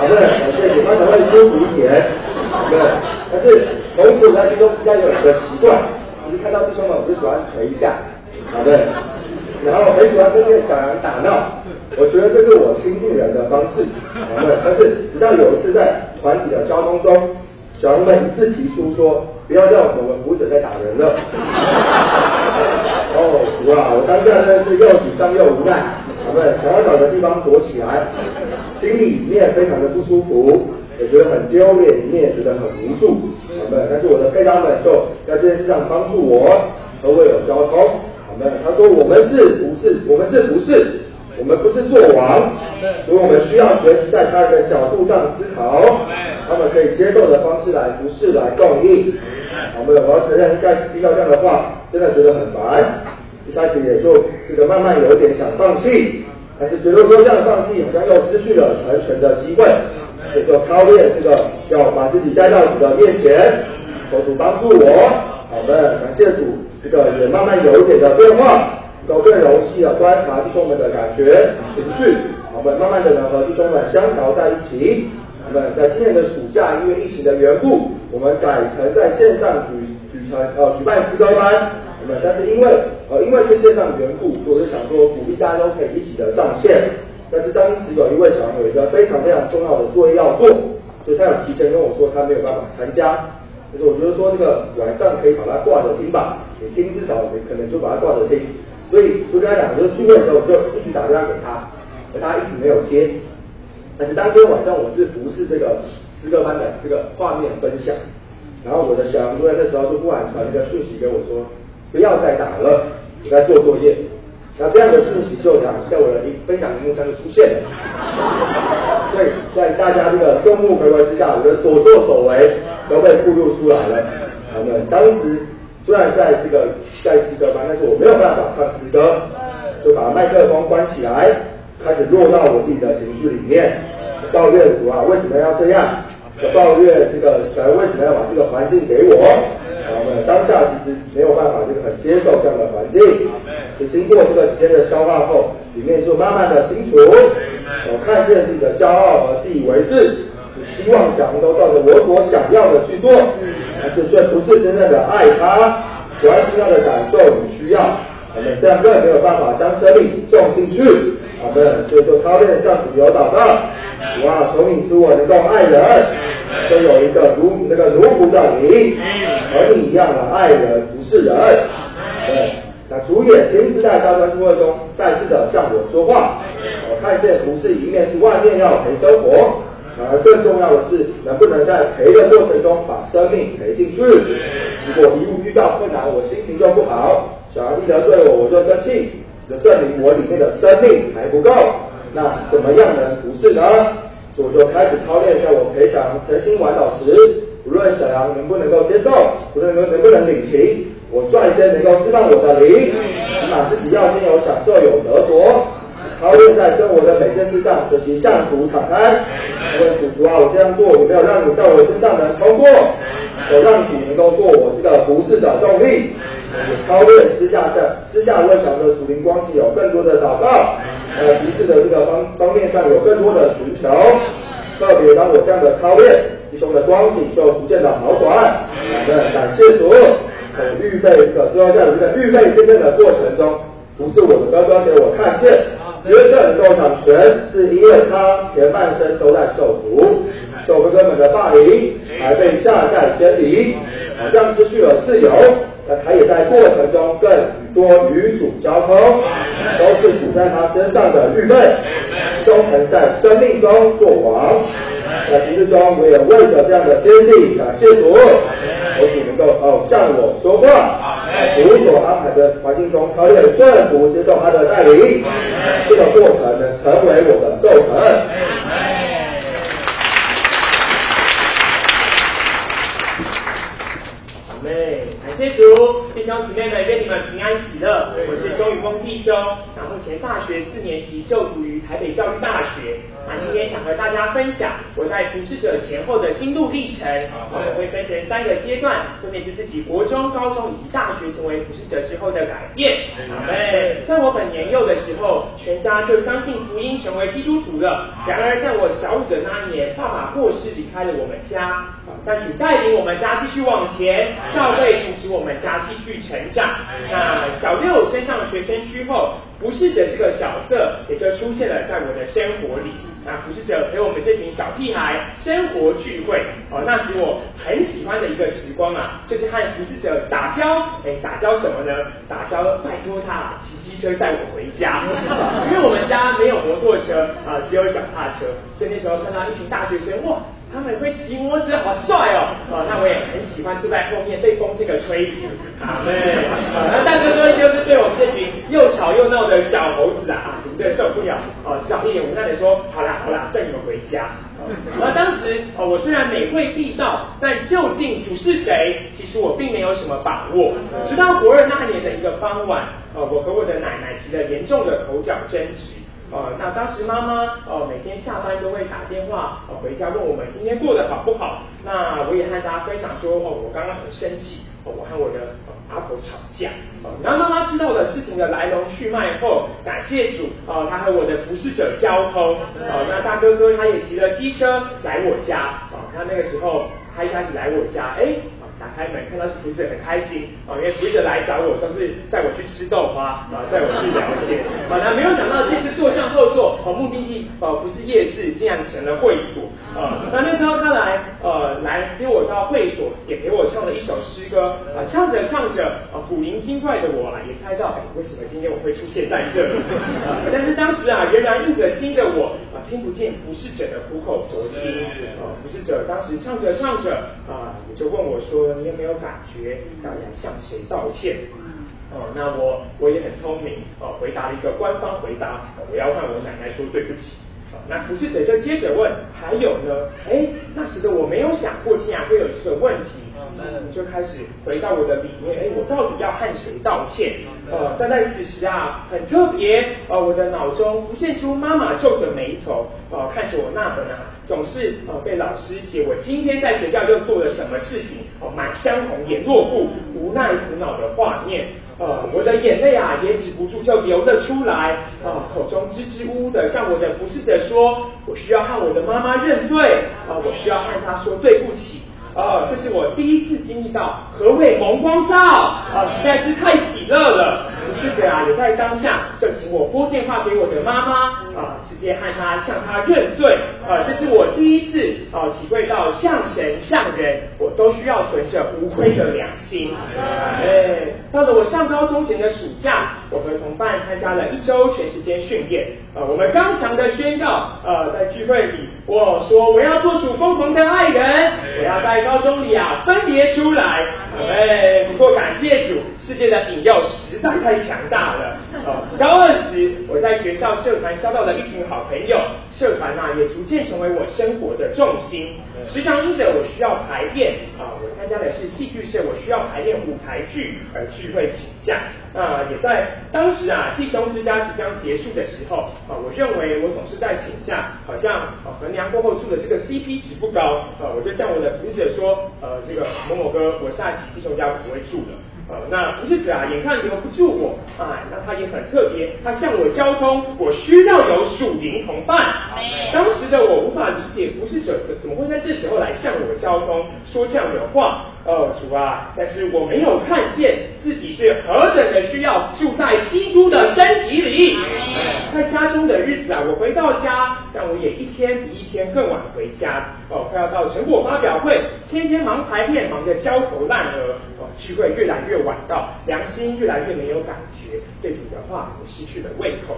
好的？所以你他才会舒服一点，好不？但是同时我在心中要有一个习惯，你看到弟兄们，我就喜欢捶一下，好的。然后很喜欢跟这个小羊打闹，我觉得这是我亲近人的方式。但是直到有一次在团体的交通中，小羊们一次提出说，不要叫我们舞者在打人了。哦，哇！我当下真的是又紧张又无奈，好的，想要找个地方躲起来，心里面非常的不舒服，也觉得很丢脸，里面也觉得很无助，好的。但是我的配搭们就在这件事上帮助我，和我有交通。他说：“我们是不是？我们是不是？我们不是做王，所以我们需要学习在他人的角度上思考，他们可以接受的方式来不是来供应。我们我要承认，在听到这样的话，真的觉得很烦。一开始也就这个慢慢有点想放弃，但是觉得说这样放弃好像又失去了传承的机会，所以说超越这个要把自己带到主的面前，求主帮助我。好的，感谢主。”这个也慢慢有一点的变化，都更容易的观察弟兄们的感觉情绪，我们慢慢的呢和弟兄们相调在一起。我们在今年的暑假，因为疫情的缘故，我们改成在线上举举成呃举办诗歌班。我们但是因为呃因为是线上缘故，我就想说鼓励大家都可以一起的上线。但是当时有一位小朋友有一个非常非常重要的作业要做，所以他有提前跟我说他没有办法参加。就是我觉得说这个晚上可以把它挂着听吧。你听至少你可能就把它挂着听，所以就跟他讲，就是聚会的时候我就一直打电话给他，而他一直没有接。但是当天晚上我是不是这个诗歌班的这个画面分享，然后我的小杨就在这时候就忽然传一个讯息给我说，不要再打了，我在做作业。那这样的讯息就讲在我的一分享荧幕上就出现了。所以在大家这个众目睽睽之下，我的所作所为都被暴露出来了。我们当时。虽然在这个在诗歌班，但是我没有办法唱诗歌，就把麦克风关起来，开始落到我自己的情绪里面，抱怨主啊，为什么要这样？抱怨这个神为什么要把这个环境给我？我们当下其实没有办法，这个很接受这样的环境。是经过这个时间的消化后，里面就慢慢的清楚，我看见自己的骄傲和自以为是。希望想都照着我所想要的去做，但是却不是真正的爱他，关心他的感受与需要，我们这样更没有办法将生命种进去。我们所以就操练向主有祷告，主啊，求你使我能够爱人，都有一个如那个奴仆的你，和你一样的爱人，不是人。对，那主也亲自在高端聚会中再次的向我说话，我看见不是一面是外面要陪生活。而更重要的是，能不能在赔的过程中把生命赔进去？如果一路遇到困难，我心情就不好，小孩一得罪我，我就生气，就证明我里面的生命还不够。那怎么样能不是呢？我就开始操练，在我陪小杨诚心玩导时，无论小杨能不能够接受，无论能能不能领情，我率先能够释放我的灵，起码自己要先有享受有得着。超越在生活的每件事上，学习向主敞开。问主主啊，我这样做有没有让你在我身上能通过？我让主能够做我这个服侍的动力。超越私下在私下为小的属灵关系有更多的祷告，呃，服侍的这个方方面上有更多的寻求。特别当我这样的超越，弟兄的光景就逐渐的好转。我们感谢主，在预备这个最后在这个预备见证的过程中，不是我的哥哥给我看见。约瑟受场权，是因为他前半生都在受苦，受哥哥们的霸凌，还被下在监里，好像失去了自由。那他也在过程中更多与主交通，都是主在他身上的预备，都能在生命中做王。在平日中，我也为着这样的坚信感谢主，我主能够哦向我说话。主所安排的环境中，超越顺服接受他的带领，这个过程呢成为我的构成。妹，感谢主，弟兄姊妹们，愿你们平安喜乐。我是钟宇峰弟兄，那目前大学四年级就读于台北教育大学。那今天想和大家分享我在服侍者前后的心路历程。我们会分成三个阶段，分别是自己国中、高中以及大学成为服侍者之后的改变。哎，在我很年幼的时候，全家就相信福音，成为基督徒了。然而在我小五的那一年，爸爸过世，离开了我们家。但主带领我们家继续往前。教会扶持我们家继续成长。那小六升上学生区后，不适者这个角色也就出现了在我的生活里。那服侍者陪我们这群小屁孩生活聚会，哦，那时我很喜欢的一个时光啊，就是和服侍者打交。哎，打交什么呢？打交拜托他骑机车带我回家，因为我们家没有摩托车啊，只有脚踏车。所以那时候看到一群大学生，哇！他们会骑摩托车，好帅哦！啊，那我也很喜欢坐在后面被风这个吹。啊，对，啊那大哥哥就是对我们这群又吵又闹的小猴子啊，真的受不了。哦，只好一脸无奈的说：好啦好啦，带你们回家。而当时哦，我虽然美会地道，但究竟主是谁，其实我并没有什么把握。直到国二那年的一个傍晚，呃，我和我的奶奶起了严重的口角争执。呃，那当时妈妈呃每天下班都会打电话呃回家问我们今天过得好不好。那我也和大家分享说哦，我刚刚很生气，哦，我和我的阿婆吵架。哦，然后妈妈知道了事情的来龙去脉后，感谢主，哦，他和我的服侍者交通。哦，那大哥哥他也骑了机车来我家。哦，他那个时候他一开始来我家，哎。打开门看到是服侍很开心啊，因为服侍来找我都是带我去吃豆花啊，带我去聊天啊，那没有想到这次坐向后座，哦，目的地哦不是夜市，竟然成了会所啊。那那时候他来呃来接我到会所，也陪我唱了一首诗歌啊，唱着唱着啊，古灵精怪的我啊也猜到哎为什么今天我会出现在这里啊？但是当时啊仍然印着心的我啊听不见服侍者的苦口婆心啊，服侍者当时唱着唱着啊也就问我说。你有没有感觉要来向谁道歉？哦，那我我也很聪明哦，回答了一个官方回答，我要向我奶奶说对不起。那不是者就接着问，还有呢？哎，那时的我没有想过竟然会有这个问题，嗯，就开始回到我的里面，哎，我到底要和谁道歉？呃，但在此时啊，很特别，呃，我的脑中浮现出妈妈皱着眉头，呃，看着我那本啊，总是呃被老师写我今天在学校又做了什么事情，哦，满相同眼落布，无奈苦恼的画面。呃，我的眼泪啊也止不住就流了出来，啊，口中支支吾吾的向我的服侍者说，我需要和我的妈妈认罪，啊，我需要和她说对不起，啊，这是我第一次经历到何谓蒙光照，啊，实在是太喜乐了。服侍者啊也在当下就请我拨电话给我的妈妈，啊，直接和她向她认罪，啊，这是我第一次啊体会到向神向人我都需要存着无愧的良心，哎，到了我上。高中前的暑假，我和同伴参加了一周全时间训练。呃，我们刚强的宣告，呃，在聚会里，我说我要做主疯狂的爱人，我要在高中里啊分别出来。哎，不过感谢主，世界的引诱实在太强大了。哦，高二时，我在学校社团交到了一群好朋友，社团呐也逐渐成为我生活的重心。时常因着我需要排练啊，我参加的是戏剧社，我需要排练舞台剧而聚会请假。啊，也在当时啊，弟兄之家即将结束的时候啊，我认为我总是在请假，好像啊衡量过后住的这个 CP 值不高啊，我就向我的服侍者说，呃，这个某某哥，我下期弟兄家不会住的。呃，那不是者啊，眼看留不住我，啊，那他也很特别，他向我交通，我需要有属灵同伴。当时的我无法理解，不是者怎怎么会在这时候来向我交通，说这样的话？哦，主啊，但是我没有看见自己是何等的需要住在基督的身体里。在家中的日子啊，我回到家，但我也一天比一天更晚回家。哦，快要到成果发表会，天天忙排练，忙得焦头烂额。哦，聚会越来越晚到，良心越来越没有感觉，对主的话我失去了胃口。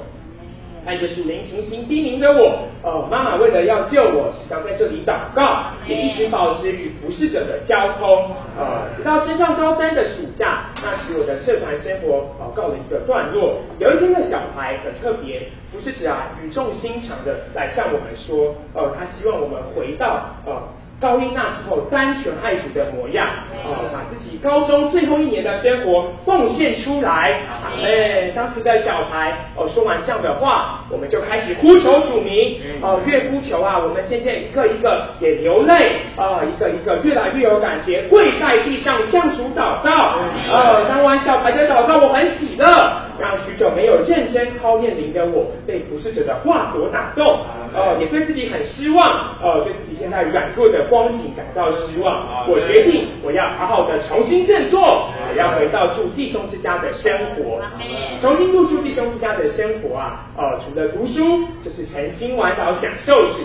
看着属灵情形低迷的我，呃，妈妈为了要救我，时常在这里祷告，也一直保持与服侍者的交通。呃，直到升上高三的暑假，那时我的社团生活呃告了一个段落。有一天的小孩很特别，服侍者啊语重心长的来向我们说，呃，他希望我们回到呃。高一那时候单纯爱主的模样，哦，把自己高中最后一年的生活奉献出来。哎，当时的小孩哦，说完这样的话，我们就开始呼求主名。哦，越呼求啊，我们渐渐一个一个也流泪啊，一个一个越来越有感觉，跪在地上向主祷告。哦，当完小孩的祷告，我很喜乐，让许久没有认真操练灵的我，被服侍者的话所打动。哦，也对自己很失望。哦，对自己现在软弱的。光景感到失望，我决定我要好好的重新振作，我要回到住弟兄之家的生活，重新入住弟兄之家的生活啊！哦，除了读书，就是诚心玩岛享受主。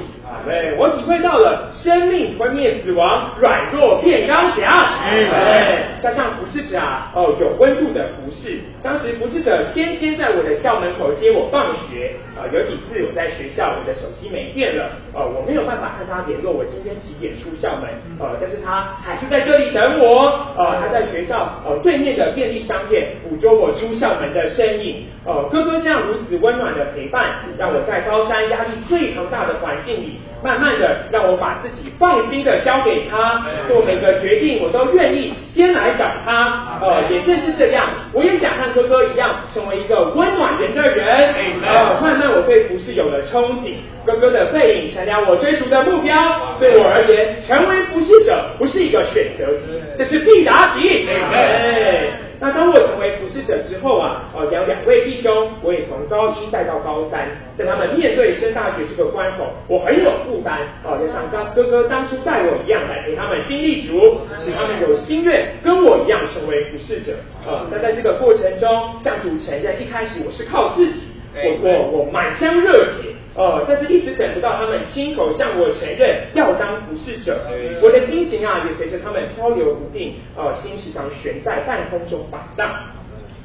对，我体会到了生命毁灭死亡，软弱变刚强。对，加上服侍者啊，哦，有温度的服侍。当时服侍者天天在我的校门口接我放学。啊，有几次我在学校，我的手机没电了，呃，我没有办法和他联络，我今天几点出校门？呃，但是他还是在这里等我。呃，他在学校呃对面的便利商店捕捉我出校门的身影。呃，哥哥这样如此温暖的陪伴，让我在高三压力最庞大的环境里。慢慢的，让我把自己放心的交给他，做每个决定我都愿意先来找他。呃，也正是这样，我也想和哥哥一样，成为一个温暖人的人。呃，慢慢我对服饰有了憧憬，哥哥的背影成了我追逐的目标。对我而言，成为服饰者不是一个选择题，这是必答题。哎。那当我成为服侍者之后啊，呃，有两位弟兄，我也从高一带到高三，在他们面对升大学这个关口，我很有负担，哦，就像刚哥哥当初带我一样，来陪他们经历主，使他们有心愿跟我一样成为服侍者。呃，那在这个过程中，向主承认，一开始我是靠自己，我我我满腔热血。哦，但是一直等不到他们亲口向我承认要当服侍者，我的心情啊也随着他们漂流不定，呃，心时常悬在半空中摆荡。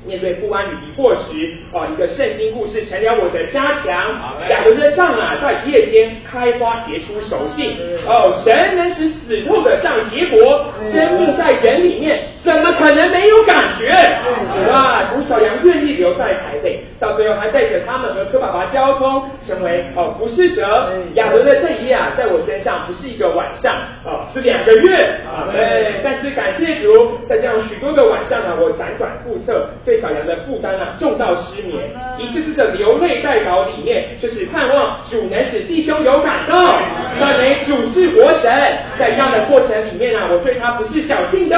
面对不安与疑惑时，啊，一个圣经故事成了我的加强。亚伦的杖啊，在夜间开花结出熟杏。哦，神能使死透的杖结果，生命在人里面，怎么可能没有感觉？哇，吴小阳愿意留在台北，到最后还带着他们和柯爸爸交通，成为哦服侍者。亚伦的这一夜啊，在我身上不是一个晚上，哦，是两个月。啊，对，但是感谢主，在这样许多个晚上呢，我辗转复测。对小杨的负担啊，重到失眠，一次次的流泪在稿里面，就是盼望主能使弟兄有感动，赞美主是活神。在这样的过程里面啊，我对他不是小信的，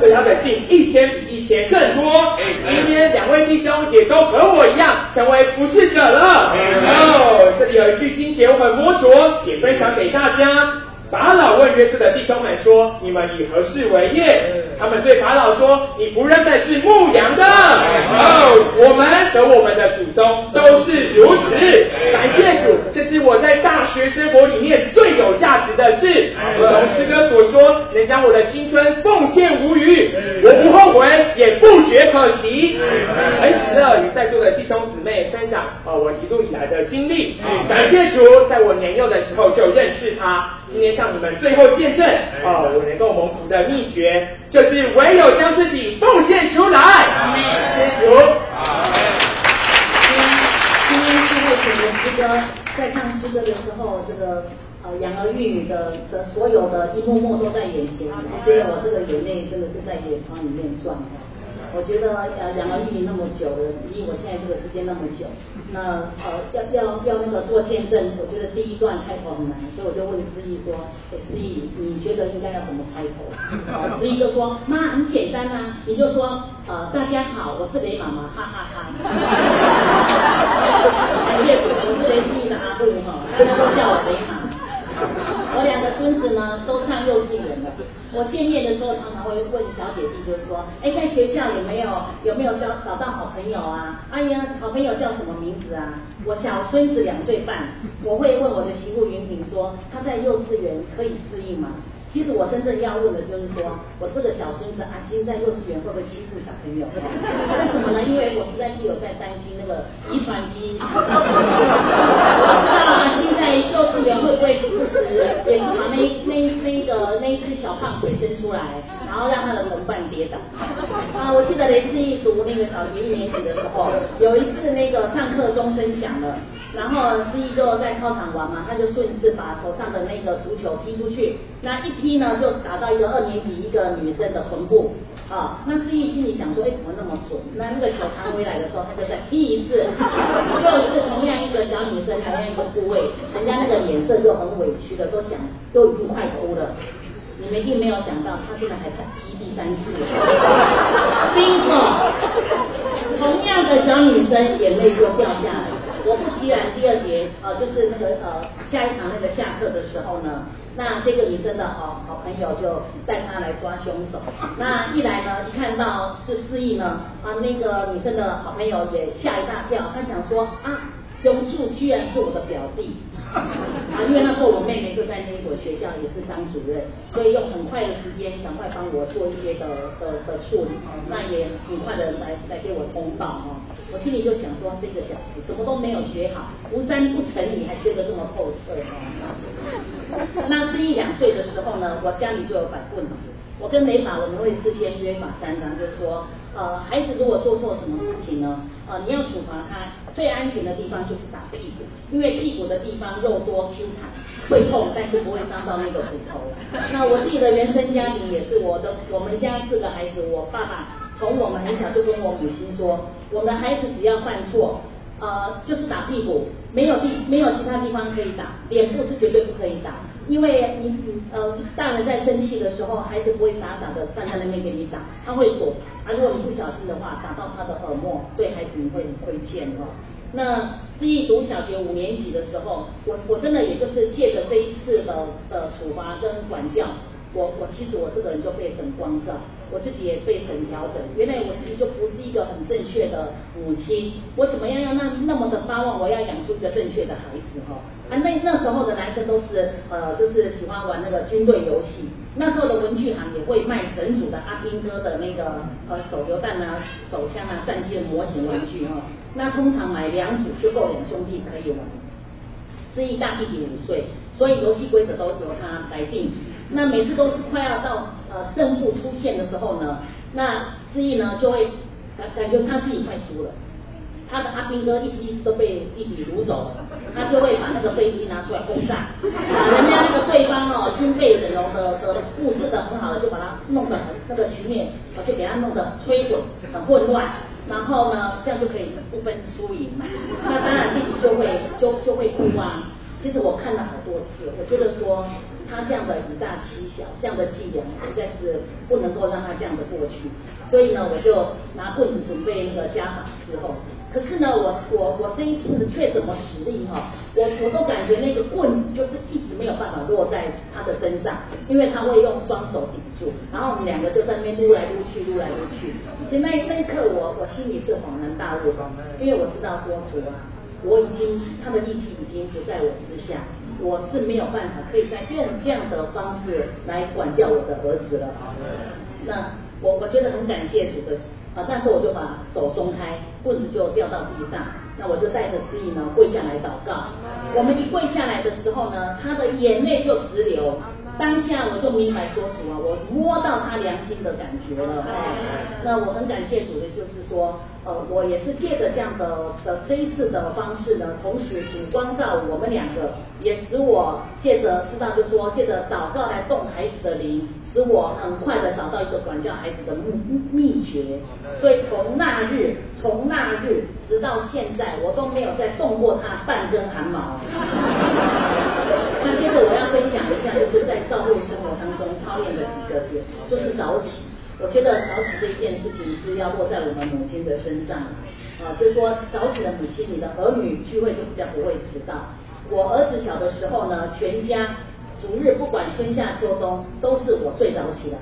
对他的信一天比一天更多。今天两位弟兄也都和我一样成为服侍者了。哦，这里有一句经节我很摸着，也分享给大家。法老问约瑟的弟兄们说：“你们以何事为业？”他们对法老说：“你不认得是牧羊的。”哦，我们和我们的祖宗都是如此。感谢主，这是是我在大学生活里面最有价值的事。如同诗歌所说，能将我的青春奉献无余，我不后悔，也不觉可惜。很喜乐与在座的弟兄姊妹分享啊，我一路以来的经历。感谢主，在我年幼的时候就认识他。今天向你们最后见证啊，我能够蒙福的秘诀，就是唯有将自己奉献出来。谢谢主。今天最后选的诗歌，在唱诗歌的时候，这个呃养儿育女的的所有的一幕幕都在眼前，所以我这个眼泪真的是在眼眶里面转。我觉得呃养儿育女那么久了，离我现在这个时间那么久，那呃要要要那个做见证，我觉得第一段开头很难，所以我就问司仪说，哎司仪你觉得应该要怎么开头？司仪就说妈很简单啊，你就说呃大家好，我是雷妈妈，哈哈哈。感谢主，我是雷司仪的阿布哈，大家都叫我雷妈。我两个孙子呢都上幼稚园了。我见面的时候常常会问小姐弟，就是说，哎，在学校有没有有没有交找到好朋友啊？哎呀，好朋友叫什么名字啊？我小孙子两岁半，我会问我的媳妇云萍说，他在幼稚园可以适应吗？其实我真正要问的就是说，我这个小孙子阿星在幼稚园会不会欺负小朋友？为什么呢？因为我实在是有在担心那个遗传基因。不知道阿星在幼稚园会不会时不时也是把那那那个那一只小胖腿伸出来，然后让他的同伴跌倒。啊，我记得雷志毅读那个小学一年级的时候，有一次那个上课钟声响了，然后志毅就在操场玩嘛，他就顺势把头上的那个足球踢出去，那一。踢呢就打到一个二年级一个女生的臀部啊，那志毅心里想说，哎怎么那么准？那那个球弹回来的时候，他就再踢一次，又是同样一个小女生，同样一个部位，人家那个脸色就很委屈的，都想都已经快哭了。你们一定没有想到，他现在还在踢第三次。bingo，同样的小女生眼泪就掉下来。果不其然，第二节呃就是那个呃下一堂那个下课的时候呢。那这个女生的好好朋友就带她来抓凶手。那一来呢，一看到是失忆呢，啊，那个女生的好朋友也吓一大跳，她想说啊，永树居然是我的表弟。因为那时候我妹妹就在那所学校也是当主任，所以用很快的时间赶快帮我做一些的的的处理，那也很快的来来给我通报哦。我心里就想说，这个小子怎么都没有学好，无三不成，你还学得这么透彻哦。那是一两岁的时候呢，我家里就有把棍子。我跟美法我们会事先约法三章，就说，呃，孩子如果做错什么事情呢，呃，你要处罚他，最安全的地方就是打屁股，因为屁股的地方肉多 Q 弹，会痛，但是不会伤到那个骨头。那我自己的原生家庭也是，我的我们家四个孩子，我爸爸从我们很小就跟我母亲说，我们孩子只要犯错，呃，就是打屁股，没有地没有其他地方可以打，脸部是绝对不可以打。因为你呃大人在生气的时候，孩子不会傻傻的站在那边给你打，他会躲。啊，如果你不小心的话，打到他的耳膜，对孩子你会很亏欠哦。那思义读小学五年级的时候，我我真的也就是借着这一次的的处罚跟管教。我我其实我这个人就被神光照，我自己也被神调整。原来我自己就不是一个很正确的母亲，我怎么样要那那么的发望，我要养出一个正确的孩子哈？啊，那那时候的男生都是呃，就是喜欢玩那个军队游戏。那时候的文具行也会卖整组的阿兵哥的那个呃手榴弹啊、手枪啊、战舰模型玩具哈。那通常买两组就够两兄弟可以玩。是一大弟弟五岁，所以游戏规则都由他来定。那每次都是快要到呃胜负出现的时候呢，那志毅呢就会感感觉他自己快输了，他的阿兵哥一直一直都被弟弟掳走了，他就会把那个飞机拿出来轰炸，人家那个对方哦军备整容的的布置的很好的，就把它弄得很那个局面，就给他弄得摧毁很混乱，然后呢这样就可以不分输赢嘛，那当然弟弟就会就就会哭啊。其实我看了好多次，我觉得说他这样的以大欺小，这样的伎俩实在是不能够让他这样的过去。所以呢，我就拿棍子准备那个家法之后，可是呢，我我我这一次却怎么使力哈，我我都感觉那个棍就是一直没有办法落在他的身上，因为他会用双手顶住，然后我们两个就在那边撸来撸去，撸来撸去。其实那那一刻我我心里是恍然大悟，因为我知道说主啊。我已经他的力气已经不在我之下，我是没有办法可以再用这样的方式来管教我的儿子了。那我我觉得很感谢主的啊，但是我就把手松开，棍子就掉到地上，那我就带着司仪呢跪下来祷告。我们一跪下来的时候呢，他的眼泪就直流。当下我就明白说主啊，我摸到他良心的感觉了。那我很感谢主的，就是说，呃，我也是借着这样的的这一次的方式呢，同时主光照我们两个，也使我借着知道，就说借着祷告来动孩子的灵。使我很快的找到一个管教孩子的秘秘诀，所以从那日，从那日直到现在，我都没有再动过他半根汗毛。那接着我要分享一下，就是在教会生活当中操练的几个点，就是早起。我觉得早起这一件事情是要落在我们母亲的身上啊，就说早起的母亲，你的儿女聚会就比较不会迟到。我儿子小的时候呢，全家。主日不管春夏秋冬，都是我最早起来。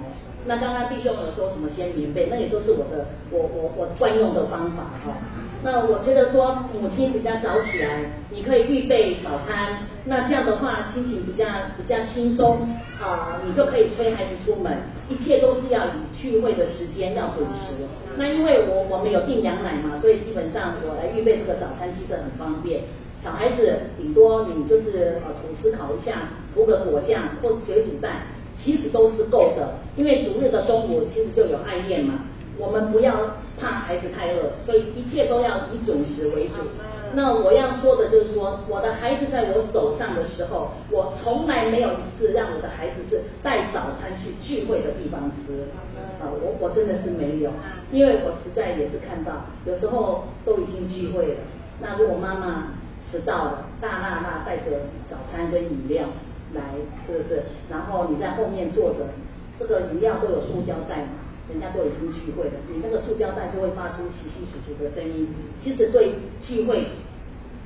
那刚刚弟兄有说什么掀棉被，那也都是我的，我我我惯用的方法哈。那我觉得说母亲比较早起来，你可以预备早餐，那这样的话心情比较比较轻松啊，你就可以催孩子出门，一切都是要以聚会的时间要准时。那因为我我们有订羊奶嘛，所以基本上我来预备这个早餐其实很方便。小孩子顶多你就是呃吐司烤一下，涂个果酱或是水煮蛋，其实都是够的。因为逐日的中午其实就有爱宴嘛，我们不要怕孩子太饿，所以一切都要以准时为主。那我要说的就是说，我的孩子在我手上的时候，我从来没有一次让我的孩子是带早餐去聚会的地方吃啊，我我真的是没有，因为我实在也是看到有时候都已经聚会了，那如果妈妈。迟到了，大辣辣带着早餐跟饮料来，是不是？然后你在后面坐着，这个饮料都有塑胶袋嘛，人家都已经聚会了，你那个塑胶袋就会发出稀稀疏疏的声音，其实对聚会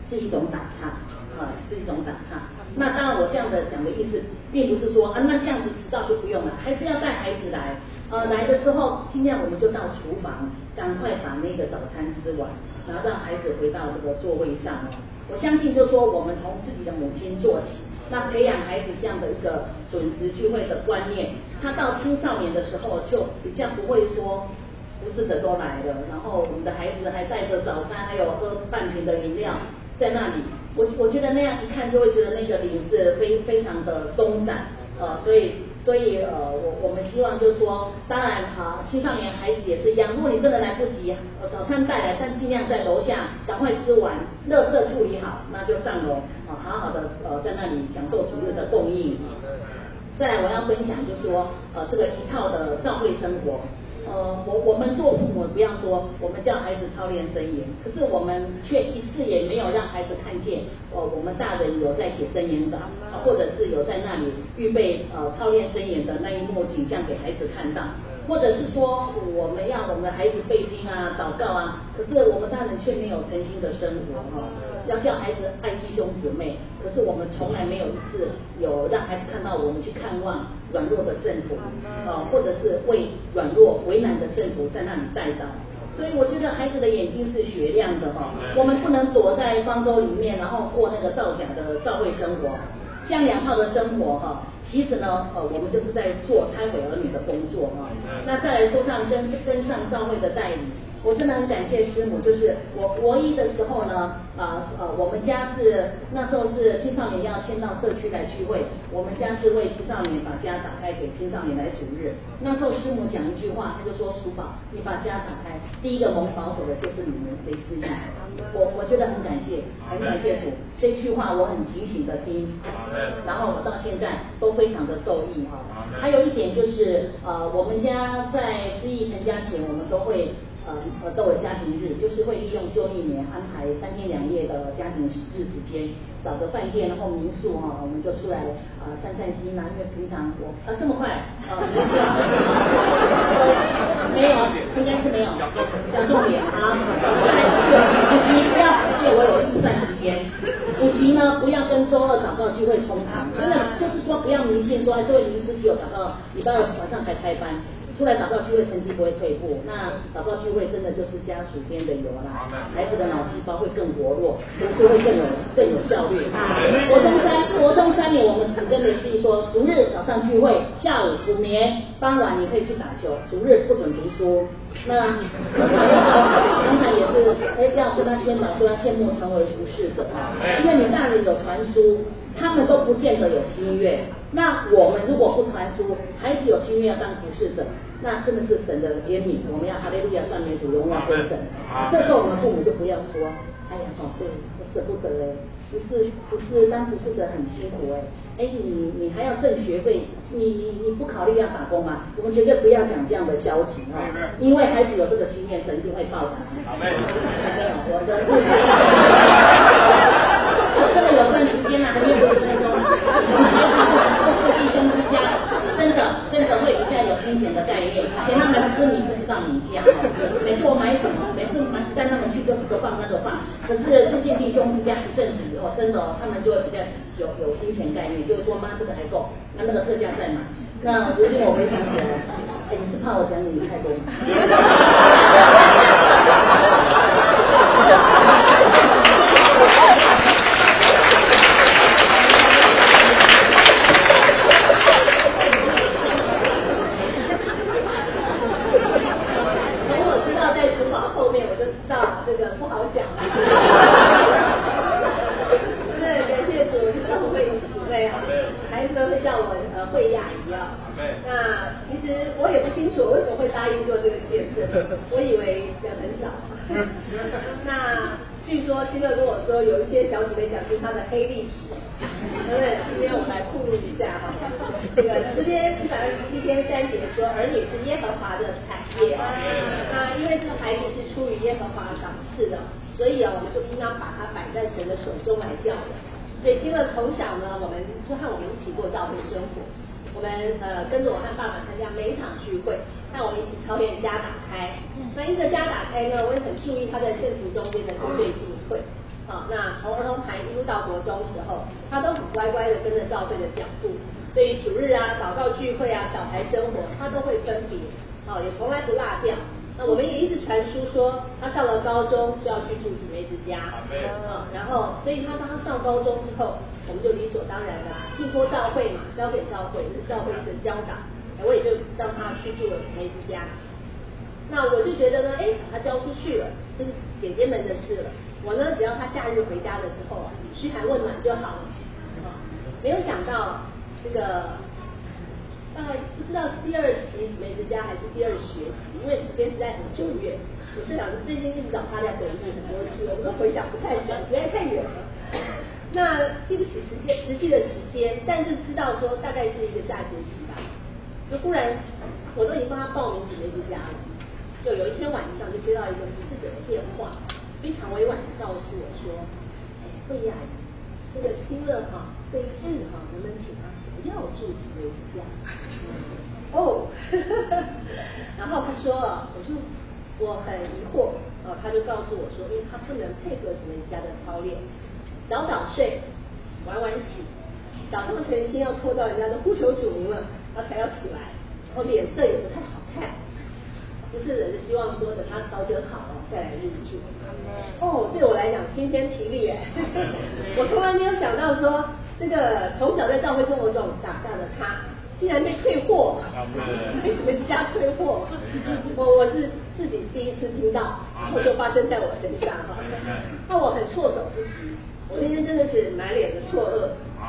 是一种打岔啊，是一种打岔。那当然，我这样的讲的意思，并不是说啊，那这样子迟到就不用了，还是要带孩子来。呃，来的时候尽量我们就到厨房，赶快把那个早餐吃完，然后让孩子回到这个座位上哦。我相信，就是说，我们从自己的母亲做起，那培养孩子这样的一个准时聚会的观念，他到青少年的时候就比较不会说，不是的都来了，然后我们的孩子还带着早餐，还有喝半瓶的饮料在那里，我我觉得那样一看就会觉得那个领是非非常的松散，呃，所以。所以呃，我我希望就是说，当然哈，青少年孩子也是一样。如果你真的来不及，呃，早餐带来，但尽量在楼下赶快吃完，垃圾处理好，那就上楼啊，好好的呃，在那里享受主日的供应。再来，我要分享就是说，呃，这个一套的教会生活。呃，我我们做父母不要说，我们叫孩子操练真言，可是我们却一次也没有让孩子看见，呃，我们大人有在写真言稿，或者是有在那里预备呃操练真言的那一幕景象给孩子看到。或者是说，我们要我们的孩子背经啊、祷告啊，可是我们大人却没有诚心的生活哈。要叫孩子爱弟兄姊妹，可是我们从来没有一次有让孩子看到我们去看望软弱的圣徒啊，或者是为软弱为难的圣徒在那里带到。所以我觉得孩子的眼睛是雪亮的哈。我们不能躲在方舟里面，然后过那个造假的造会生活。像两套的生活哈，其实呢，呃，我们就是在做拆毁儿女的工作哈。那再来说上跟跟上教会的代理。我真的很感谢师母，就是我国一的时候呢，啊呃，我们家是那时候是青少年要先到社区来聚会，我们家是为青少年把家打开给青少年来主日。那时候师母讲一句话，他就说：“叔宝，你把家打开，第一个蒙保守的就是你们，谁是你？”我我觉得很感谢，很感谢主，这句话我很警醒的听，然后我到现在都非常的受益哈。还有一点就是，呃，我们家在失忆成家前，我们都会。呃呃，作为家庭日，就是会利用旧历年安排三天两夜的家庭日时间，找个饭店，然后民宿哈，我们就出来呃散散心啊。因为平常我啊这么快呃，没有，应该是没有讲重点啊。补习不要，因为我有预算时间。补习呢，不要跟周二早告聚会冲突，真的就是说不要迷信说周一临时只有早告，礼拜二晚上才开班。出来祷告聚会成绩不会退步，那祷告聚会真的就是家属天的油啦，孩子的脑细胞会更活络，读书会更有更有效率。啊国中三国中三年，我们只跟雷弟说，逐日早上聚会，下午补眠，傍晚你可以去打球，逐日不准读书。那 刚才也是，哎，要跟他宣导说要羡慕成为服侍者啊，因为你大人有传书，他们都不见得有心愿。那我们如果不传书，孩子有心愿要当服侍者，那真的是神的怜悯，我们要哈利路亚赞美主，荣耀归神。这时候我们父母就不要说，哎呀，宝贝，我舍不得哎，不是不是当服侍者很辛苦哎，哎你你还要挣学费，你你你不考虑要打工吗？我们绝对不要讲这样的消息哦，因为孩子有这个心愿，神一定会报答。没有，我的这个有段时间了，还没有五分钟。弟兄之家，真的真的会比较有金钱的概念，前他们吃米是上米价，每次我买什么，每次买带他们去这个放那个放，可是最近弟兄之家一阵子以后，真的他们就会比较有有金钱概念，就是说妈这个还够，那那个特价再买。那如今我回想起来，哎，你是怕我讲你太多吗？我以为人很少，那据说七乐跟我说，有一些小姐妹讲出她的黑历史，对不对？今天我们来铺露一下哈。这个诗篇一百二十七篇三节说，儿女是耶和华的产业，那因为这个孩子是出于耶和华赏赐的，所以啊，我们就应当把它摆在神的手中来教养。所以七乐从小呢，我们就和我们一起过教会生活。我们呃跟着我和爸爸参加每一场聚会，那我们一起操练家打开。那因着家打开呢，我也很注意他在线途中间的应对进退。好，那从儿童团一路到国中时候，他都很乖乖的跟着教会的脚步。对于主日啊、祷告聚会啊、小孩生活，他都会分别，好，也从来不落掉。那我们也一直传输说，他上了高中就要去住姊妹之家。嗯，然后，所以他当他上高中之后。我们就理所当然的信托教会嘛，交给教会，是教会的教导。我也就让他去住了姊妹之家。那我就觉得呢，哎，把他交出去了，这是姐姐们的事了。我呢，只要他假日回家的时候啊，嘘寒问暖就好了。没有想到这个大概不知道是第二期梅子家还是第二学期，因为时间实在很久远。我就想最近一直找他在回忆很多事，我们都回想不太起来，实在太远了。那记不起时间实际的时间，但是知道说大概是一个下学期吧。就忽然我都已经帮他报名准备回家了，就有一天晚上就接到一个不是者的电话，非常委婉的告诉我说：“哎，慧雅，这个新乐哈这一次哈能不能请他不要住准备家？”哦，然后他说啊，我就我很疑惑，呃，他就告诉我说，因为他不能配合准备家的操练。早早睡，晚晚起，早上晨星要拖到人家的呼求主名了，他才要起来，然后脸色也不太好看，不是人的希望说等他调整好了再来入住。哦，对我来讲晴天霹雳耶，我从来没有想到说这个从小在教会生活中长大的他，竟然被退货，被人家退货，我我是自己第一次听到，然后就发生在我身上哈，那我很措手不及。我那天真的是满脸的错愕，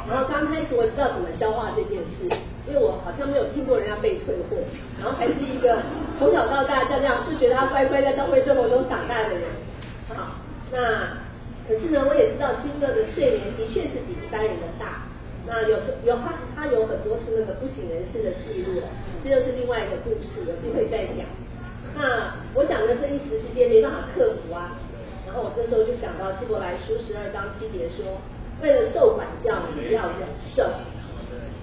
然后刚开始我不知道怎么消化这件事，因为我好像没有听过人家被退货，然后还是一个从小到大就这样就觉得他乖乖在社会生活中长大的人，好，那可是呢，我也知道金哥的睡眠的确是比一般人的大，那有时有他他有很多次那个不省人事的记录，这就是另外一个故事，有机会再讲。那我讲的这一时之间没办法克服啊。然后我这时候就想到希伯来书十二章七节说，为了受管教，你要忍受。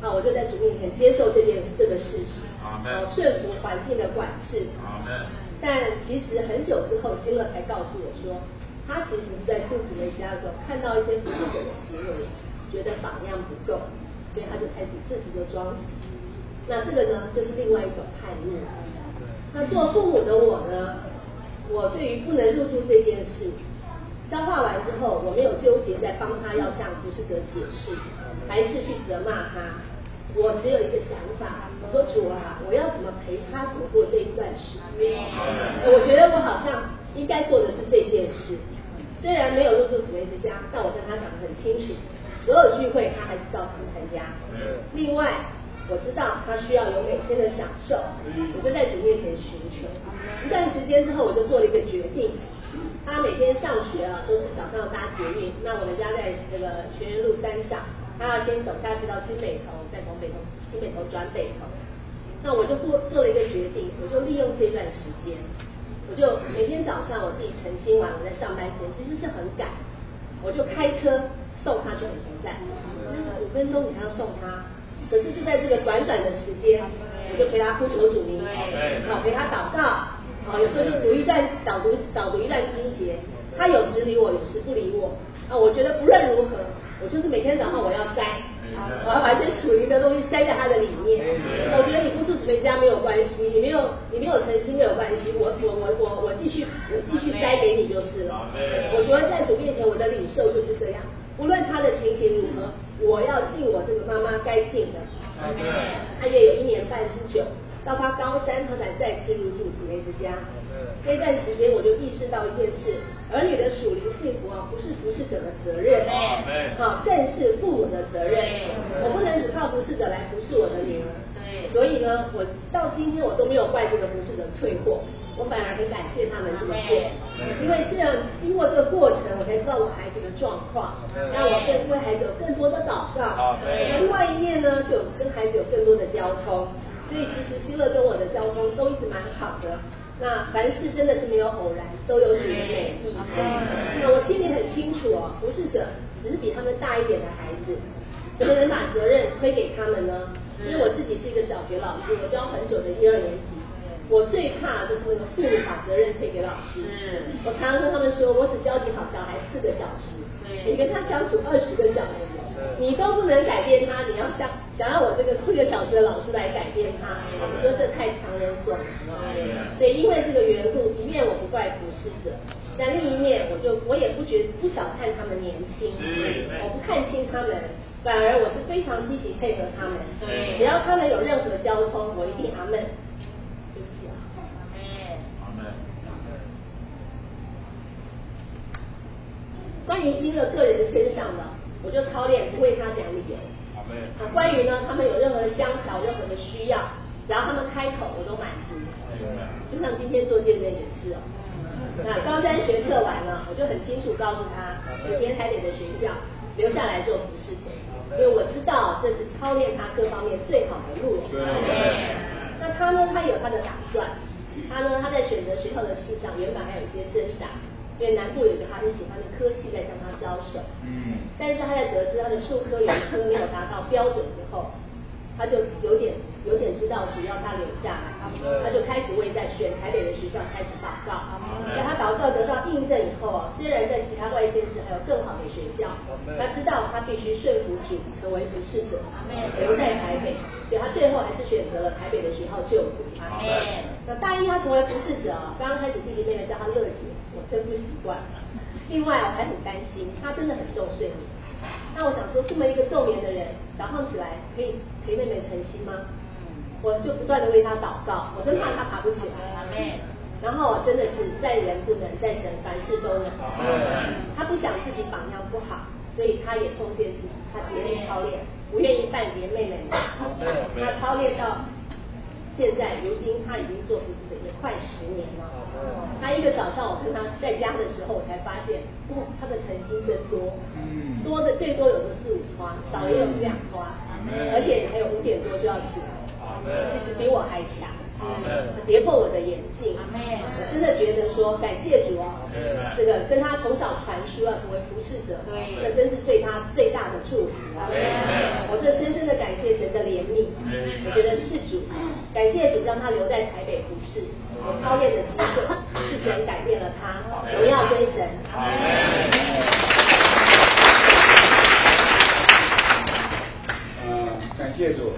啊，我就在主面前接受这件这个事实，啊，顺服环境的管制。但其实很久之后，金乐才告诉我说，他其实是在自己的家中，看到一些服侍者的行为，觉得榜样不够，所以他就开始自己就装。那这个呢，就是另外一种叛逆。那做父母的我呢，我对于不能入住这件事，消化完之后，我没有纠结在帮他要向不是者解释，还是去责骂他。我只有一个想法，我说主啊，我要怎么陪他走过这一段时间？我觉得我好像应该做的是这件事。虽然没有入住姊妹之家，但我跟他讲得很清楚，所有聚会他还是照常参加。另外，我知道他需要有每天的享受，我就在主面前寻求。一段时间之后，我就做了一个决定。他每天上学啊，都是早上搭捷运。那我们家在这个学园路山上。他要先走下去到新北头，再从北头新北头转北头。那我就做做了一个决定，我就利用这段时间，我就每天早上我自己晨兴完，我在上班前其实是很赶，我就开车送他去北头站，五分钟你还要送他，可是就在这个短短的时间，我就陪他呼求主名，好陪他祷告，好有时候就读一段导读导读一段经节，他有时理我，有时不理我，啊我觉得不论如何。我就是每天早上我要塞，我要把一些属灵的东西塞在他的里面。我觉得你不住姊妹家没有关系，你没有你没有诚心没有关系，我我我我我继续我继续塞给你就是了。我觉得在主面前我的领受就是这样，无论他的情形如何，我要尽我这个妈妈该尽的。他约有一年半之久。到他高三，他才再次入住姊妹之家。那段时间，我就意识到一件事：儿女的属灵幸福啊，不是服侍者的责任，好，更是父母的责任。我不能只靠服侍者来服侍我的女儿。所以呢，我到今天我都没有怪这个服侍者退货，我反而很感谢他们这么做，因为这样经过这个过程，我才知道我孩子的状况，让我更为孩子有更多的祷告。另外一面呢，就跟孩子有更多的交通。所以其实希乐跟我的交通都一直蛮好的。那凡事真的是没有偶然，都有主的美意。那我心里很清楚哦，不是者只是比他们大一点的孩子，怎么能把责任推给他们呢？因为我自己是一个小学老师，我教很久的一二年级，我最怕就是那个父母把责任推给老师。我常常跟他们说，我只教你好小孩四个小时，你跟他相处二十个小时。你都不能改变他，你要想想要我这个四个小时的老师来改变他，我说这太强人所难了。所以因为这个缘故，一面我不怪服侍者，但另一面我就我也不觉不小看他们年轻，我不看清他们，反而我是非常积极配合他们。只要他们有任何交通，我一定阿门。对不起啊。阿门。关于新的个人身上的。我就操练不为他讲理由。好关于呢，他们有任何香草、任何的需要，只要他们开口，我都满足。就像今天做见证也是哦。那高三学测完了，我就很清楚告诉他，每天台北的学校留下来做服饰，因为我知道这是操练他各方面最好的路。那他呢，他有他的打算。他呢，他在选择学校的事上，原本还有一些挣扎。因为南部有一个他很喜欢的科系在向他招手，嗯，但是他在得知他的数科有一科没有达到标准之后，他就有点有点知道只要他留下来，他就开始为在选台北的学校开始祷告。在他祷告得到印证以后，虽然在其他外县市还有更好的学校，他知道他必须顺服主，成为服侍者，留在台北，所以他最后还是选择了台北的学校就读。那大一他成为服侍者，刚刚开始弟弟妹妹叫他乐姐。我真不习惯。另外，我还很担心，他真的很重睡眠。那我想说，这么一个重眠的人，早上起来可以陪妹妹晨曦吗？我就不断的为她祷告，我真怕她爬不起来。然后真的是在人不能，在神凡事都能。他不想自己榜样不好，所以他也奉献自己，他竭力操练，不愿意半别 妹妹。他操练到。现在，如今他已经做服侍者也快十年了。他一个早上，我跟他在家的时候，我才发现，哦，他的诚心真多，多的最多有个四五花，少也有两花，而且还有五点多就要起来，其实比我还强。跌破我的眼镜，我真的觉得说感谢主哦，这个跟他从小传输要成为服侍者，那真是对他最大的祝福。我这深深的感谢神的怜悯，我觉得是主，感谢主让他留在台北服侍，我操练的机会是神改变了他，荣耀归神。嗯，感谢主。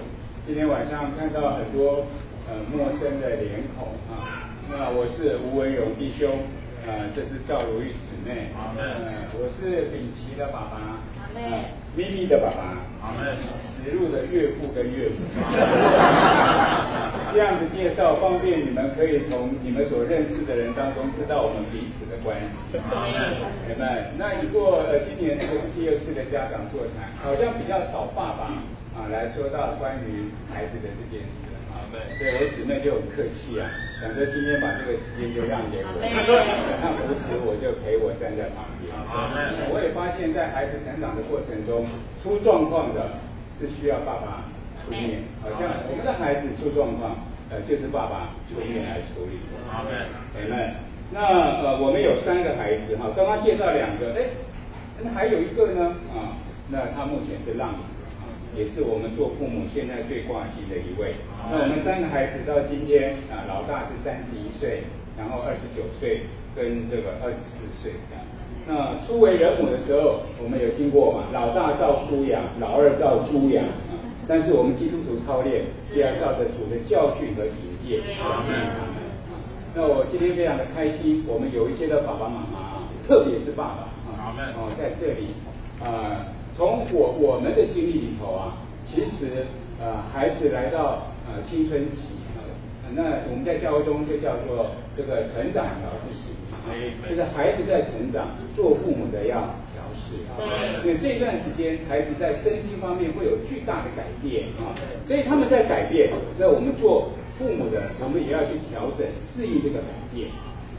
今天晚上看到很多呃陌生的脸孔啊，那我是吴文荣弟兄，呃，这是赵如玉姊妹，是秉琦的爸爸，咪咪的爸爸，石路的岳父跟岳母，这样子介绍方便你们可以从你们所认识的人当中知道我们彼此的关系，明白？那一过呃今年这个是第二次的家长座谈，好像比较少爸爸啊来说到关于孩子的这件事，对。我姊妹就很客气啊，想着今天把这个时间就让给我，那扶持我就陪我站在旁边，我也发现，在孩子成长的过程中出状况的。是需要爸爸出面，好像我们的孩子出状况，呃，就是爸爸出面来处理。好的，姐妹，那呃，我们有三个孩子哈，刚刚介绍两个，哎，那还有一个呢？啊，那他目前是浪子。啊，也是我们做父母现在最挂心的一位。那我们三个孩子到今天啊，老大是三十一岁，然后二十九岁，跟这个二十四岁这样。那初为人母的时候，我们有听过嘛？老大照书养，老二照猪养。但是我们基督徒操练是要照着主的教训和警戒。那我今天非常的开心，我们有一些的爸爸妈妈，特别是爸爸啊，哦，在这里啊，从我我们的经历里头啊，其实呃，孩子来到呃青春期啊，那我们在教会中就叫做这个成长调试。就是孩子在成长，做父母的要调试。因为这段时间孩子在身心方面会有巨大的改变啊，所以他们在改变，那我们做父母的，我们也要去调整适应这个改变。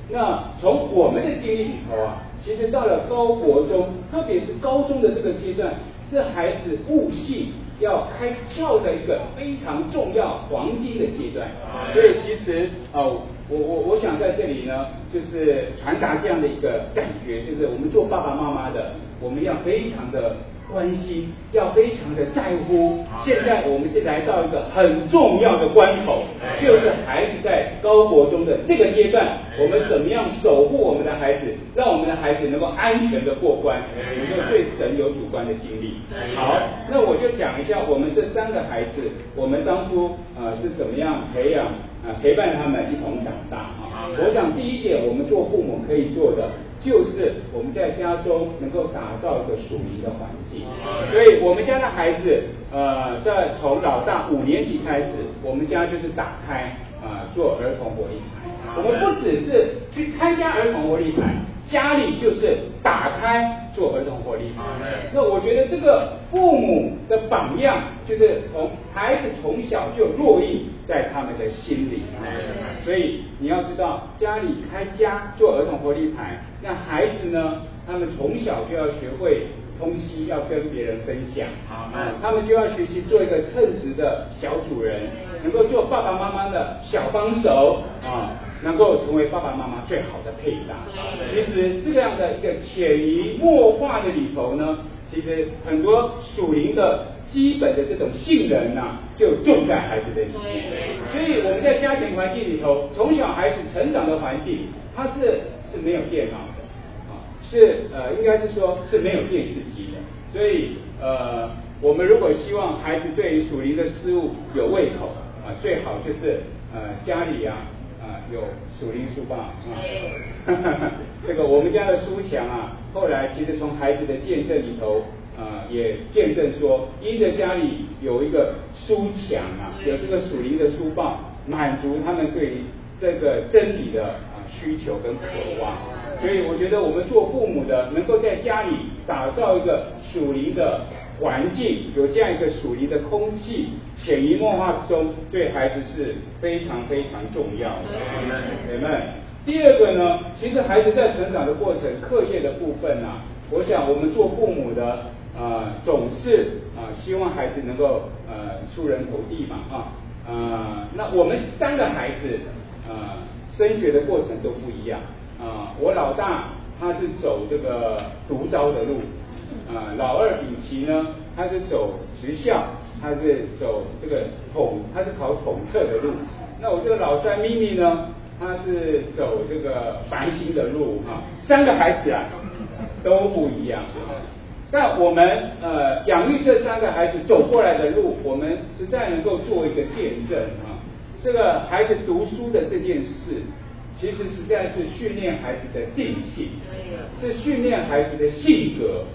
那从我们的经历里头啊，其实到了高国中，特别是高中的这个阶段，是孩子悟性要开窍的一个非常重要黄金的阶段。所以其实啊。我我我想在这里呢，就是传达这样的一个感觉，就是我们做爸爸妈妈的，我们要非常的关心，要非常的在乎。现在我们是来到一个很重要的关口，就是孩子在高国中的这个阶段，我们怎么样守护我们的孩子，让我们的孩子能够安全的过关，能够对神有主观的经历。好，那我就讲一下我们这三个孩子，我们当初呃是怎么样培养。啊，陪伴他们一同长大啊！我想第一点，我们做父母可以做的，就是我们在家中能够打造一个属灵的环境。所以，我们家的孩子，呃，在从老大五年级开始，我们家就是打开啊，做儿童活力牌。我们不只是去参加儿童活力牌，家里就是打开做儿童活力。牌。那我觉得这个父母的榜样，就是从孩子从小就落印。在他们的心里，所以你要知道，家里开家做儿童活力牌，那孩子呢，他们从小就要学会东西，要跟别人分享，啊，他们就要学习做一个称职的小主人，能够做爸爸妈妈的小帮手，啊，能够成为爸爸妈妈最好的配搭。其实这样的一个潜移默化的里头呢，其实很多属灵的。基本的这种性能呐，就种在孩子的里面。所以我们在家庭环境里头，从小孩子成长的环境，它是是没有电脑的啊，是呃，应该是说是没有电视机的。所以呃，我们如果希望孩子对于属灵的事物有胃口啊，最好就是呃家里啊啊有属灵书报啊。这个我们家的书墙啊，后来其实从孩子的见证里头。啊，也见证说，因着家里有一个书墙啊，有这个属灵的书报，满足他们对这个真理的啊需求跟渴望。所以我觉得我们做父母的，能够在家里打造一个属灵的环境，有这样一个属于的空气，潜移默化之中，对孩子是非常非常重要的。姐妹，第二个呢，其实孩子在成长的过程，课业的部分呢，我想我们做父母的。啊，总是啊，希望孩子能够呃出人头地嘛啊，呃，那我们三个孩子啊，升学的过程都不一样啊。我老大他是走这个独招的路啊，老二丙奇呢，他是走职校，他是走这个统，他是考统测的路。那我这个老三咪咪呢，他是走这个繁星的路哈。三个孩子啊都不一样。但我们呃养育这三个孩子走过来的路，我们实在能够做一个见证啊。这个孩子读书的这件事，其实实在是训练孩子的定性，是训练孩子的性格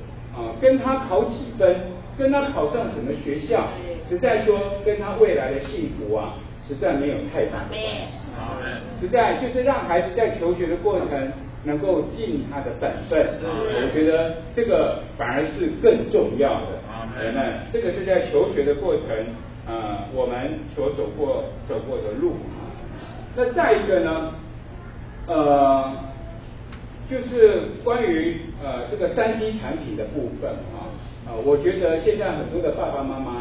啊，跟他考几分，跟他考上什么学校，实在说跟他未来的幸福啊，实在没有太大的关系。实在就是让孩子在求学的过程。能够尽他的本分，我觉得这个反而是更重要的。那这个是在求学的过程，呃，我们所走过走过的路。那再一个呢，呃，就是关于呃这个三 C 产品的部分啊，呃，我觉得现在很多的爸爸妈妈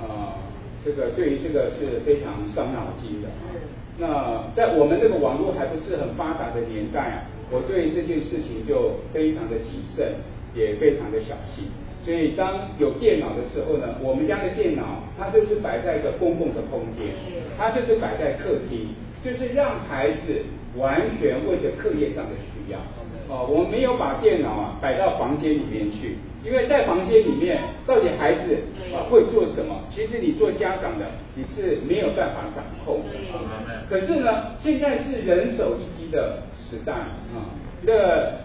啊，这个对于这个是非常伤脑筋的。那在我们这个网络还不是很发达的年代啊。我对这件事情就非常的谨慎，也非常的小心。所以当有电脑的时候呢，我们家的电脑它就是摆在一个公共的空间，它就是摆在客厅，就是让孩子完全为着课业上的需要。哦，我们没有把电脑啊摆到房间里面去，因为在房间里面到底孩子啊会做什么，其实你做家长的你是没有办法掌控的。可是呢，现在是人手一机的。时代啊，那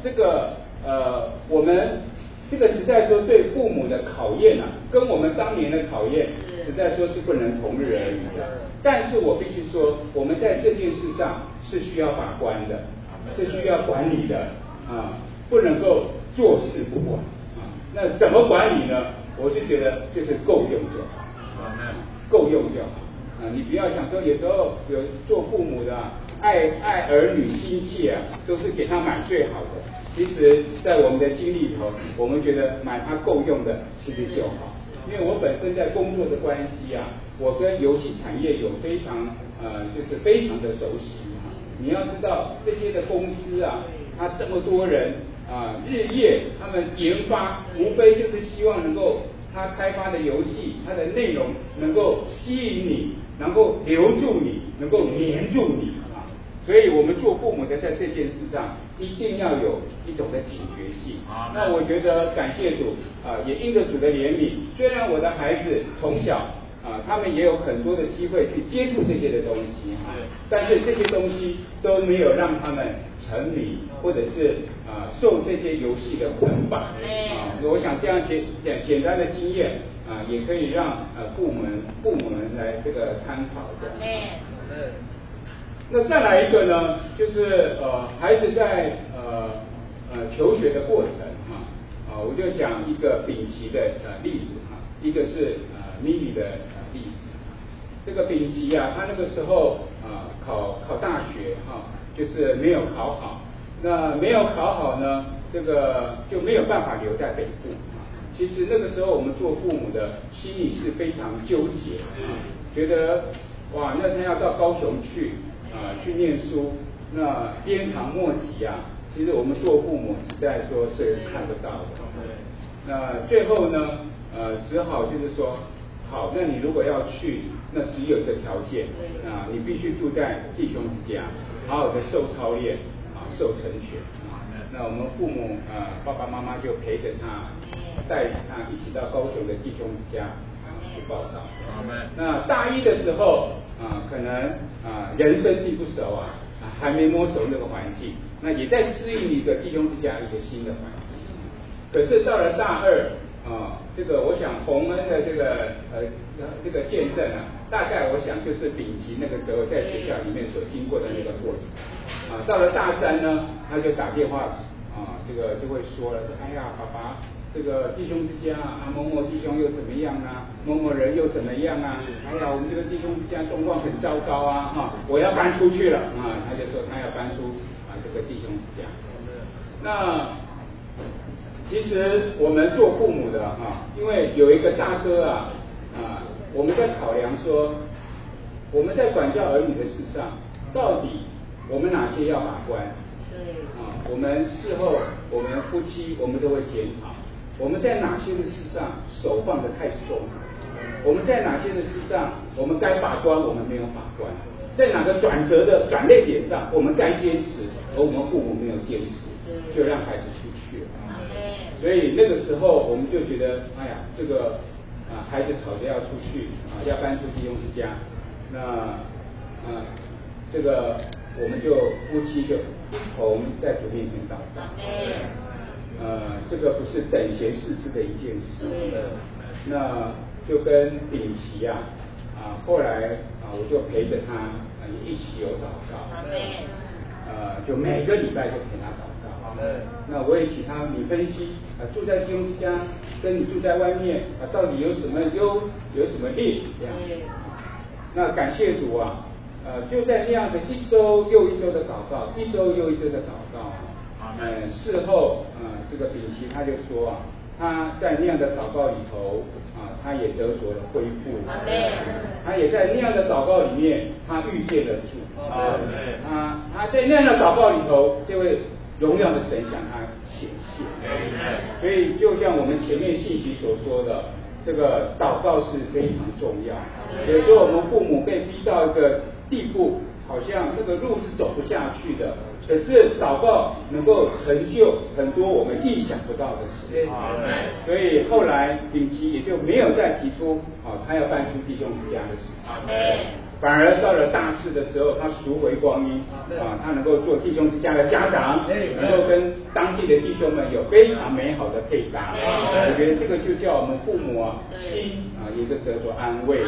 这个呃，我们这个实在说对父母的考验啊，跟我们当年的考验，实在说是不能同日而语的。但是我必须说，我们在这件事上是需要把关的，是需要管理的啊，不能够坐视不管啊。那怎么管理呢？我是觉得就是够用就好，够用就好啊。你不要想说有时候有做父母的。爱爱儿女心切啊，都是给他买最好的。其实，在我们的经历里头，我们觉得买他够用的其实就好。因为我本身在工作的关系啊，我跟游戏产业有非常呃，就是非常的熟悉。你要知道，这些的公司啊，他这么多人啊，日夜他们研发，无非就是希望能够他开发的游戏，它的内容能够吸引你，能够留住你，能够黏住你啊。所以，我们做父母的在这件事上一定要有一种的警觉性啊。那我觉得感谢主啊，也应着主的怜悯。虽然我的孩子从小啊，他们也有很多的机会去接触这些的东西哈，但是这些东西都没有让他们沉迷，或者是啊受这些游戏的捆绑。啊，我想这样简简简单的经验啊，也可以让呃父母们父母们来这个参考的。那再来一个呢，就是呃孩子在呃呃求学的过程哈啊，我就讲一个丙奇的呃例子哈，一个是呃咪咪的。这个丙吉啊，他那个时候啊考考大学哈，就是没有考好。那没有考好呢，这个就没有办法留在北部。其实那个时候我们做父母的心里是非常纠结啊，觉得哇，那他要到高雄去。啊，去念书，那鞭长莫及啊！其实我们做父母实在说是看不到的。那最后呢，呃，只好就是说，好，那你如果要去，那只有一个条件啊，你必须住在弟兄之家，好好的受操练啊，受成全。那我们父母啊，爸爸妈妈就陪着他，带着他一起到高雄的弟兄之家去报道。那大一的时候。啊，可能啊，人生地不熟啊，还没摸熟那个环境，那也在适应一个弟兄之家一个新的环境。可是到了大二啊，这个我想洪恩的这个呃这个见证啊，大概我想就是丙奇那个时候在学校里面所经过的那个过程。啊，到了大三呢，他就打电话啊，这个就会说了，说哎呀，爸爸。这个弟兄之家啊，某某弟兄又怎么样啊？某某人又怎么样啊？哎呀，我们这个弟兄之家状况很糟糕啊！哈，我要搬出去了啊！他就说他要搬出啊这个弟兄之家。那其实我们做父母的啊，因为有一个大哥啊啊，我们在考量说，我们在管教儿女的事上，到底我们哪些要把关？啊，我们事后我们夫妻我们都会检讨。我们在哪些的事上手放得太松？我们在哪些的事上，我们该把关，我们没有把关。在哪个转折的转捩点上，我们该坚持，而我们父母没有坚持，就让孩子出去了。所以那个时候我们就觉得，哎呀，这个啊孩子吵着要出去啊，要搬出弟兄之家，那啊这个我们就夫妻就一同在主面前祷告。呃，这个不是等闲视之的一件事。那就跟秉琦啊啊，后来啊我就陪着他啊一起有祷告。呃，就每个礼拜就陪他祷告。那我也请他你分析啊，住在弟兄家跟你住在外面啊，到底有什么优有什么劣这样。那感谢主啊，呃，就在那样的一周又一周的祷告，一周又一周的祷告。嗯，事后啊，这个丙奇他就说啊，他在那样的祷告里头啊，他也得着了恢复。他也在那样的祷告里面，他遇见了主。啊，他他在那样的祷告里头，这位荣耀的神向他显现。所以就像我们前面信息所说的，这个祷告是非常重要。有时候我们父母被逼到一个地步，好像这个路是走不下去的。可是祷告能够成就很多我们意想不到的事，所以后来秉奇也就没有再提出啊，他要办出弟兄之家的事情，反而到了大四的时候，他赎回光阴啊，他能够做弟兄之家的家长，能够跟当地的弟兄们有非常美好的配搭，我觉得这个就叫我们父母啊心啊也是得着安慰。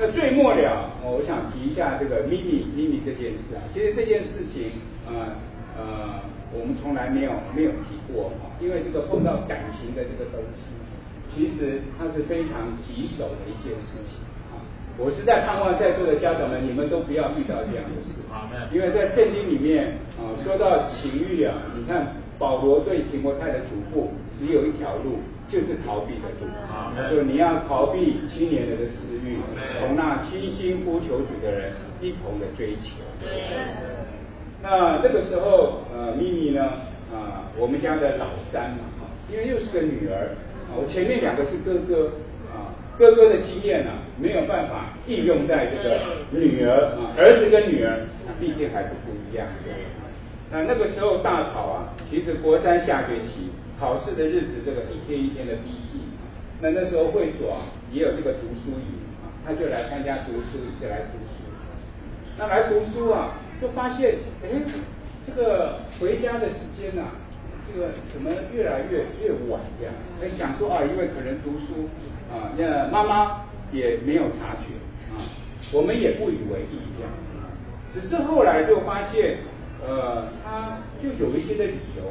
那最末了，我想提一下这个 mini mini 这件事啊。其实这件事情，呃呃，我们从来没有没有提过哈，因为这个碰到感情的这个东西，其实它是非常棘手的一件事情啊。我是在盼望在座的家长们，你们都不要遇到这样的事，因为在圣经里面啊，说到情欲啊，你看保罗对提摩太的嘱咐，只有一条路。就是逃避的路，他说你要逃避青年人的私欲，同那倾心呼求主的人一同的追求。那那个时候，呃，咪咪呢，啊，我们家的老三嘛，因为又是个女儿，啊，我前面两个是哥哥，啊，哥哥的经验呢，没有办法应用在这个女儿啊，儿子跟女儿，那毕竟还是不一样的。那那个时候大考啊，其实国三下学期。考试的日子，这个一天一天的逼近，那那时候会所啊也有这个读书营啊，他就来参加读书，一起来读书。那来读书啊，就发现哎，这个回家的时间呐，这个怎么越来越越晚这样？在想说啊，因为可能读书啊，那妈妈也没有察觉啊，我们也不以为意这样。只是后来就发现，呃，他就有一些的理由。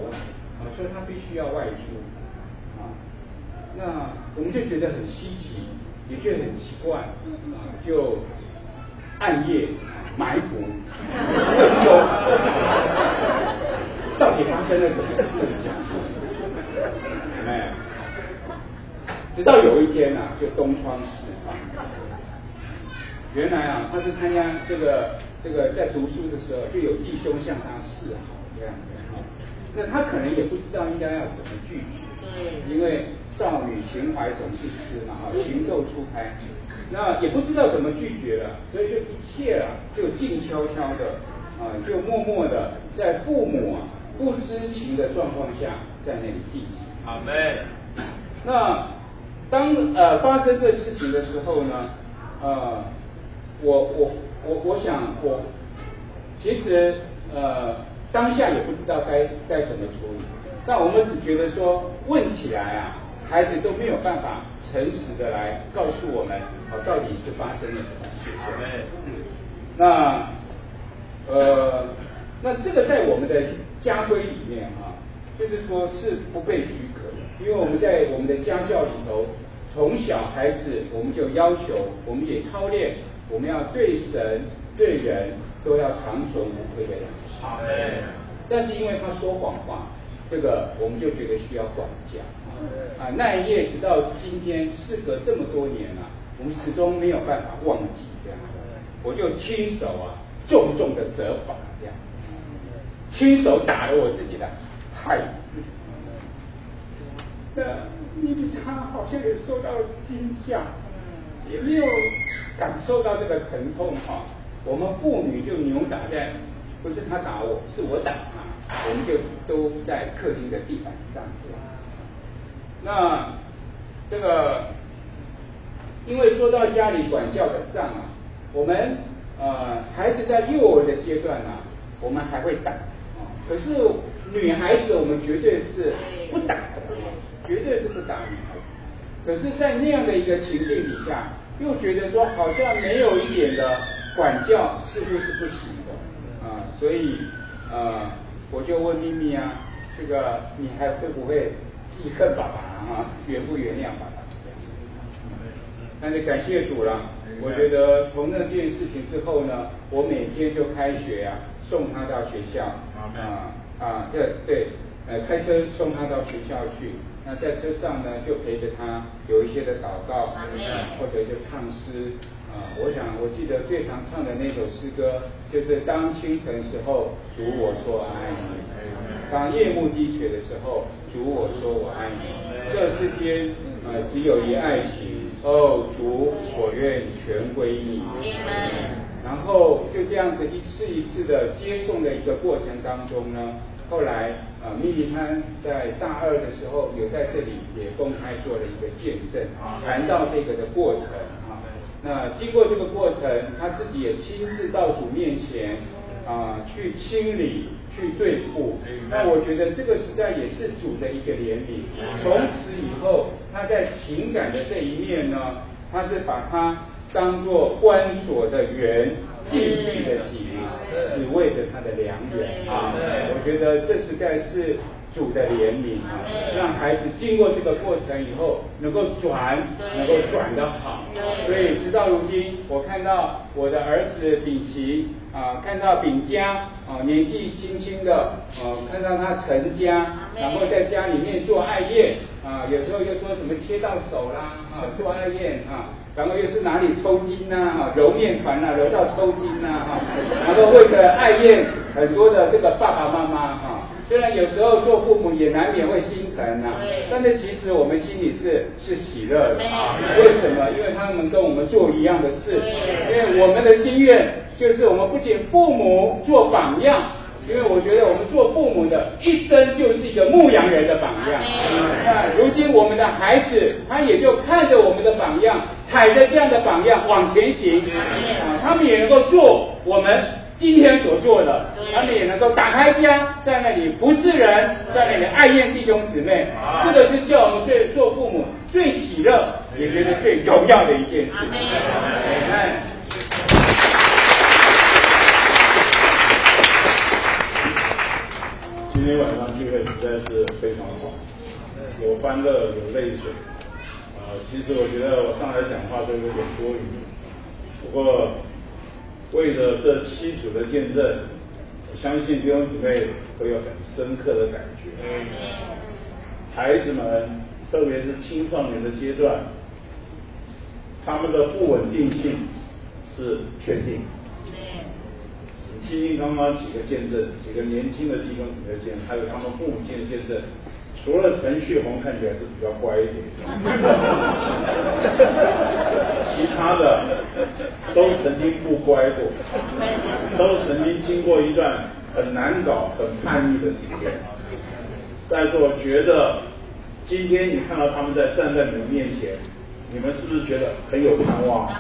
啊，所以他必须要外出啊，那我们就觉得很稀奇，也觉得很奇怪啊，就暗夜埋伏问州，到底发生了什么事情？哎，直到有一天呐，就东窗事发，原来啊，他是参加这个这个在读书的时候，就有弟兄向他示好这样子。那他可能也不知道应该要怎么拒绝，因为少女情怀总是诗嘛，哈，情窦初开，那也不知道怎么拒绝了，所以就一切啊，就静悄悄的啊，就默默的在父母啊不知情的状况下在那里进行。阿妹，那当呃发生这事情的时候呢，呃，我我我我想我其实呃。当下也不知道该该怎么处理，但我们只觉得说问起来啊，孩子都没有办法诚实的来告诉我们，啊到底是发生了什么事。那呃，那这个在我们的家规里面啊，就是说是不被许可的，因为我们在我们的家教里头，从小孩子我们就要求，我们也操练，我们要对神对人都要长存无愧的良心。好嘞，但是因为他说谎话，这个我们就觉得需要管教啊。那一夜直到今天，事隔这么多年了，我们始终没有办法忘记这样。我就亲手啊，重重的责罚亲手打了我自己的太。那妮妮她好像也受到惊吓，也没有感受到这个疼痛哈。我们妇女就扭打在，不是他打我，是我打他，我们就都在客厅的地板上子。那这个，因为说到家里管教的账啊，我们呃孩子在幼儿的阶段啊，我们还会打，可是女孩子我们绝对是不打的，绝对是不打女孩。可是，在那样的一个情境底下，又觉得说好像没有一点的管教似乎是不行的啊，所以呃，我就问咪咪啊，这个你还会不会记恨爸爸啊？原不原谅爸爸？那就感谢主了，我觉得从那件事情之后呢，我每天就开学啊，送他到学校啊啊，对对，呃，开车送他到学校去。那在车上呢，就陪着他有一些的祷告，或者就唱诗啊。我想我记得最常唱的那首诗歌，就是当清晨时候，主我说爱你；当夜幕低垂的时候，主我说我爱你。这世间呃，只有一爱情。哦，主，我愿全归你。然后就这样子一次一次的接送的一个过程当中呢。后来啊，咪咪他在大二的时候有在这里也公开做了一个见证，谈到这个的过程啊。那经过这个过程，他自己也亲自到主面前啊去清理、去对付。那我觉得这个实在也是主的一个怜悯。从此以后，他在情感的这一面呢，他是把他当做关锁的人。禁闭的己，只为着他的良缘啊！我觉得这实在是主的怜悯啊，让孩子经过这个过程以后，能够转，能够转得好。所以直到如今，我看到我的儿子秉奇啊，看到秉佳啊，年纪轻轻的啊，看到他成家，然后在家里面做爱宴啊，有时候又说什么切到手啦啊，做爱宴啊。然后又是哪里抽筋呐？哈，揉面团呐，揉到抽筋呐？哈，然后为了爱宴很多的这个爸爸妈妈哈，虽然有时候做父母也难免会心疼呐，但是其实我们心里是是喜乐的啊。为什么？因为他们跟我们做一样的事，因为我们的心愿就是我们不仅父母做榜样。因为我觉得我们做父母的一生就是一个牧羊人的榜样。那如今我们的孩子，他也就看着我们的榜样，踩着这样的榜样往前行。啊，他们也能够做我们今天所做的，他们也能够打开家，在那里不是人，在那里爱念弟兄姊妹。这个是叫我们最做父母最喜乐，也觉得最荣耀的一件事。你看。今今天晚上聚会实在是非常好，有欢乐有泪水。啊，其实我觉得我上来讲话都有点多余，不过为了这七组的见证，我相信弟兄姊妹会有很深刻的感觉。孩子们，特别是青少年的阶段，他们的不稳定性是确定。听听刚刚几个见证，几个年轻的弟兄姊妹见证，还有他们父母亲的见证。除了陈旭红看起来是比较乖一点，其他的都曾经不乖过，都曾经经过一段很难搞、很叛逆的时间。但是我觉得，今天你看到他们在站在你们面前，你们是不是觉得很有盼望？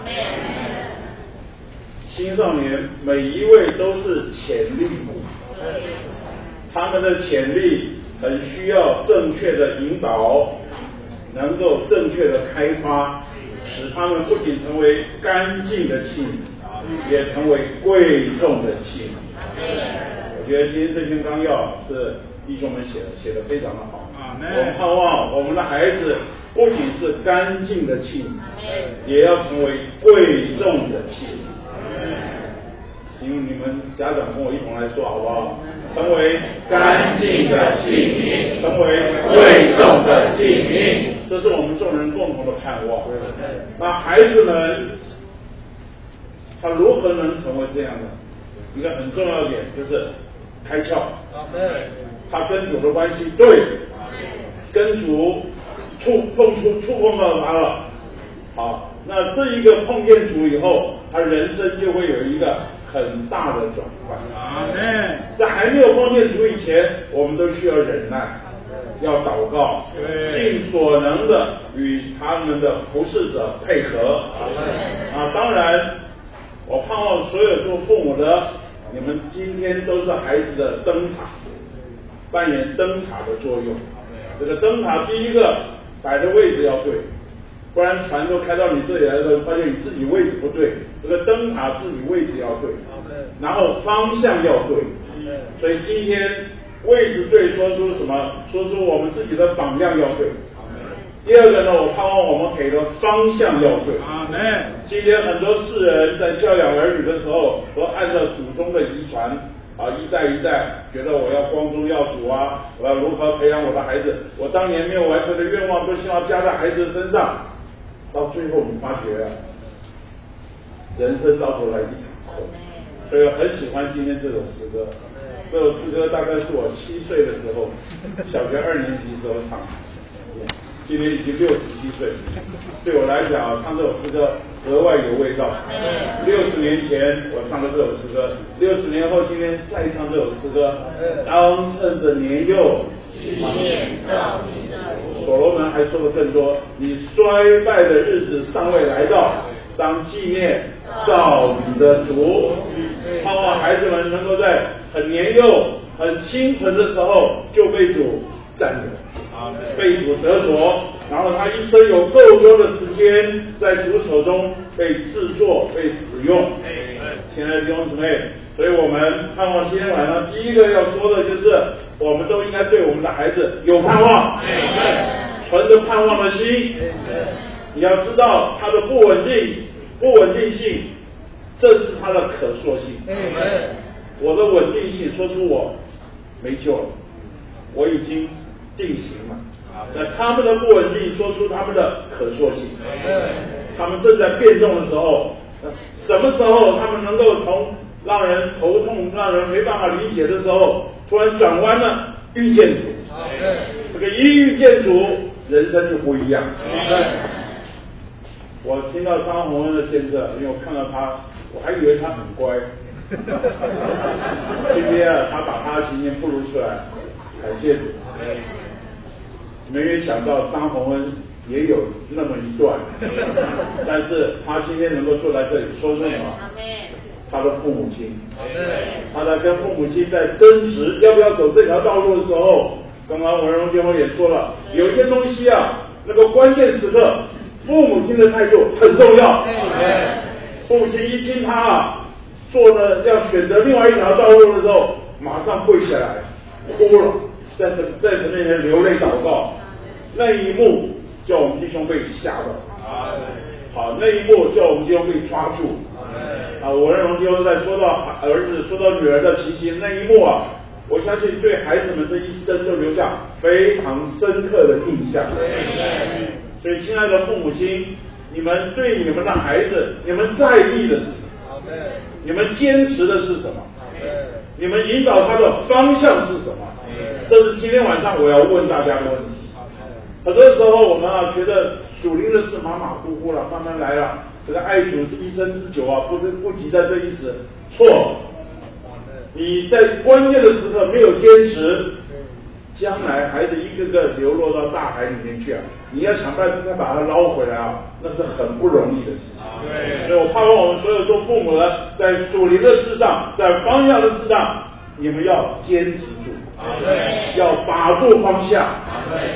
青少年每一位都是潜力股，他们的潜力很需要正确的引导，能够正确的开发，使他们不仅成为干净的器皿，也成为贵重的器皿。我觉得今天这篇纲要是弟兄们写的，写的非常的好。我们盼望我们的孩子不仅是干净的器皿，也要成为贵重的器皿。请你们家长跟我一同来说好不好？成为干净的器皿，成为贵重的器皿，这是我们众人共同的盼望。那孩子们，他如何能成为这样的？一个很重要的点就是开窍。他跟主的关系对，跟主触碰触触碰到他了。好，那这一个碰见主以后。他人生就会有一个很大的转换。在还没有碰见主以前，我们都需要忍耐，要祷告，尽所能的与他们的服侍者配合。啊，当然，我盼望所有做父母的，你们今天都是孩子的灯塔，扮演灯塔的作用。这个灯塔第一个摆的位置要对。不然船都开到你这里来的时候，发现你自己位置不对，这个灯塔自己位置要对，然后方向要对，所以今天位置对，说出什么？说出我们自己的榜样要对。第二个呢，我盼望我们给的方向要对。今天很多世人在教养儿女的时候，都按照祖宗的遗传啊，一代一代觉得我要光宗耀祖啊，我要如何培养我的孩子？我当年没有完成的愿望，都希望加在孩子身上。到最后，你发觉人生到头来一场空，所以很喜欢今天这首诗歌。这首诗歌大概是我七岁的时候，小学二年级时候唱。今年已经六十七岁，对我来讲，唱这首诗歌格外有味道。六十年前我唱的这首诗歌，六十年后今天再唱这首诗歌，当趁着年幼。所罗门还说的更多，你衰败的日子尚未来到，当纪念造你的主，盼望孩子们能够在很年幼、很清纯的时候就被主占有，被主得着，然后他一生有够多的时间在主手中被制作、被使用。亲爱的弟兄姊妹。所以我们盼望今天晚上第一个要说的就是，我们都应该对我们的孩子有盼望，存着盼望的心。你要知道他的不稳定、不稳定性，正是他的可塑性。我的稳定性说出我没救了，我已经定型了。那他们的不稳定说出他们的可塑性。他们正在变动的时候，什么时候他们能够从？让人头痛、让人没办法理解的时候，突然转弯了，遇见主。这个一遇见主，人生就不一样。我听到张宏恩的见证，因为我看到他，我还以为他很乖。今天啊，他把他的今天步露出来，感谢主。没有想到张宏恩也有那么一段，但是他今天能够坐在这里说什么？他的父母亲，他在跟父母亲在争执要不要走这条道路的时候，刚刚文荣弟兄也说了，有一些东西啊，那个关键时刻，父母亲的态度很重要。父母亲一听他啊，做了要选择另外一条道路的时候，马上跪下来哭了，在神在神面前流泪祷告，那一幕叫我们弟兄被吓到，好，那一幕叫我们弟兄被抓住。啊，我认为就是在说到儿子、说到女儿的情形那一幕啊，我相信对孩子们这一生都留下非常深刻的印象。所以，亲爱的父母亲，你们对你们的孩子，你们在意的是什么？你们坚持的是什么？你们引导他的方向是什么？这是今天晚上我要问大家的问题。很多时候，我们啊觉得属灵的事马马虎虎了，慢慢来了。这个爱主是一生之久啊，不是不急在这一时。错，你在关键的时刻没有坚持，将来孩子一个个流落到大海里面去啊！你要想办法再把他捞回来啊，那是很不容易的事情。对，所以我盼望我们所有做父母的，在属灵的事上，在方向的事上，你们要坚持住，要把住方向，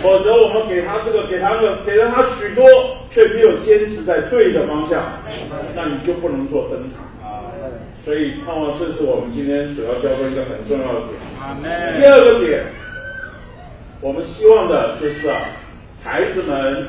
否则我们给他这个，给他那个，给了他许多。却没有坚持在对的方向，那你就不能做灯塔。所以盼望这是我们今天所要教的一个很重要的点。第二个点，我们希望的就是啊，孩子们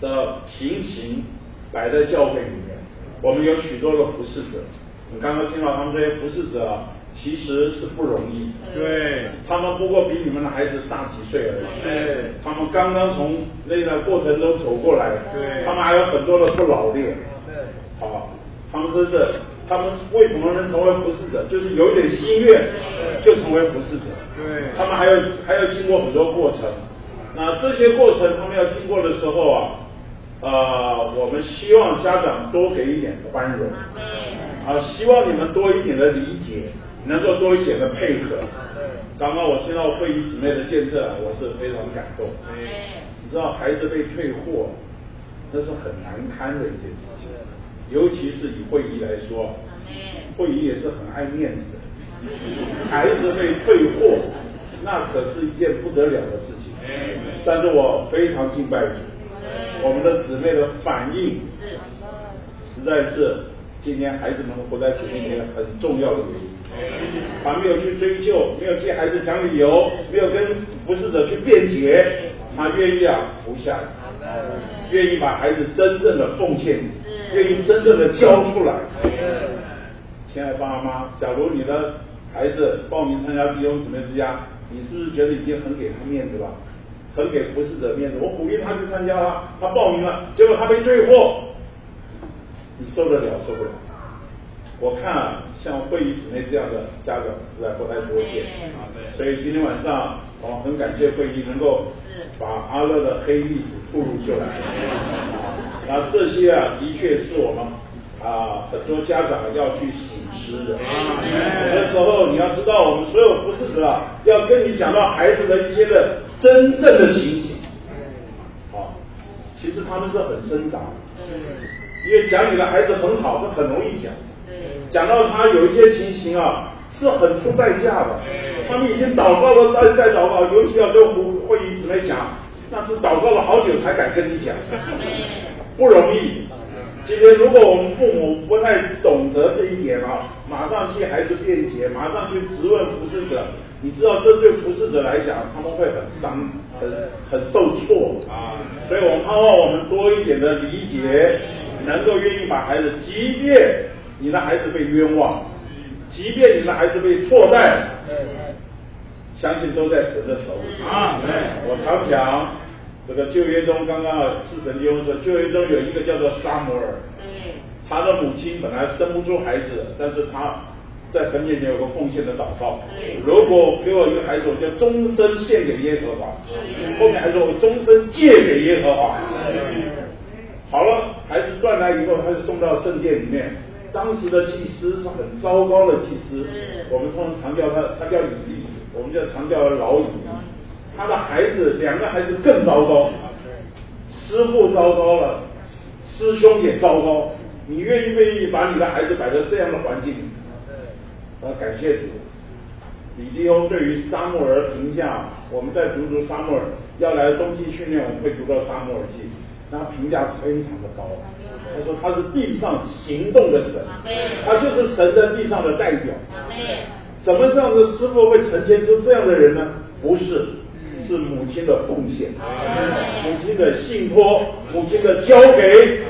的情形摆在教会里面，我们有许多的服侍者。你刚刚听到他们这些服侍者。其实是不容易，对，他们不过比你们的孩子大几岁而已，对，他们刚刚从那个过程中走过来，对，他们还有很多的不老练，对，好，他们真是，他们为什么能成为服侍者？就是有一点心愿，就成为服侍者，对，他们还有还要经过很多过程，那这些过程他们要经过的时候啊，呃，我们希望家长多给一点宽容。啊，希望你们多一点的理解，能够多一点的配合。刚刚我听到会议姊妹的见证，我是非常感动。你知道孩子被退货，那是很难堪的一件事情，尤其是以会议来说，会议也是很爱面子的。孩子被退货，那可是一件不得了的事情。但是我非常敬拜主，我们的姊妹的反应，实在是今天孩子们活在主面前很重要的原因。他没有去追究，没有替孩子讲理由，没有跟不是者去辩解，他愿意啊服下，愿意把孩子真正的奉献，愿意真正的交出来。亲爱的爸妈，假如你的孩子报名参加弟兄姊妹之家，你是不是觉得已经很给他面子了，很给服侍者面子？我鼓励他去参加了，他报名了，结果他被退货，你受得了受不了？我看啊，像会议室内这样的家长实在不太多见，所以今天晚上我很感谢会议能够把阿乐的黑历史吐露出来。那这些啊，的确是我们啊很多家长要去醒思的。有的时候你要知道，我们所有服侍者啊，要跟你讲到孩子的一些的真正的情形。啊，其实他们是很挣扎的，因为讲你的孩子很好，他很容易讲。讲到他有一些情形啊，是很出代价的。他们已经祷告了，再再祷告，尤其要跟会会议姊妹讲，那是祷告了好久才敢跟你讲，不容易。今天如果我们父母不太懂得这一点啊，马上替孩子辩解，马上去质问服侍者，你知道这对服侍者来讲，他们会很伤，很很受挫啊。所以我们盼望我们多一点的理解，能够愿意把孩子，即便。你的孩子被冤枉，即便你的孩子被错待，相信都在神的手里啊！我常讲，这个旧约中刚刚四神弟兄说，旧约中有一个叫做沙摩尔，他的母亲本来生不出孩子，但是他在神面前有个奉献的祷告，如果给我一个孩子，我就终身献给耶和华。后面还说我终身借给耶和华。好了，孩子断来以后，他就送到圣殿里面。当时的祭司是很糟糕的祭司，我们通常常叫他，他叫以利，我们叫常叫老以。他的孩子两个孩子更糟糕，师傅糟糕了，师兄也糟糕。你愿意不愿意把你的孩子摆在这样的环境？啊，感谢主。李弟兄对于沙漠尔评价，我们在读读沙漠尔要来冬季训练，我们会读到沙漠尔记。那评价非常的高，他说他是地上行动的神，他就是神在地上的代表。怎么这样的师傅会呈现出这样的人呢？不是，是母亲的奉献，母亲的信托，母亲的交给，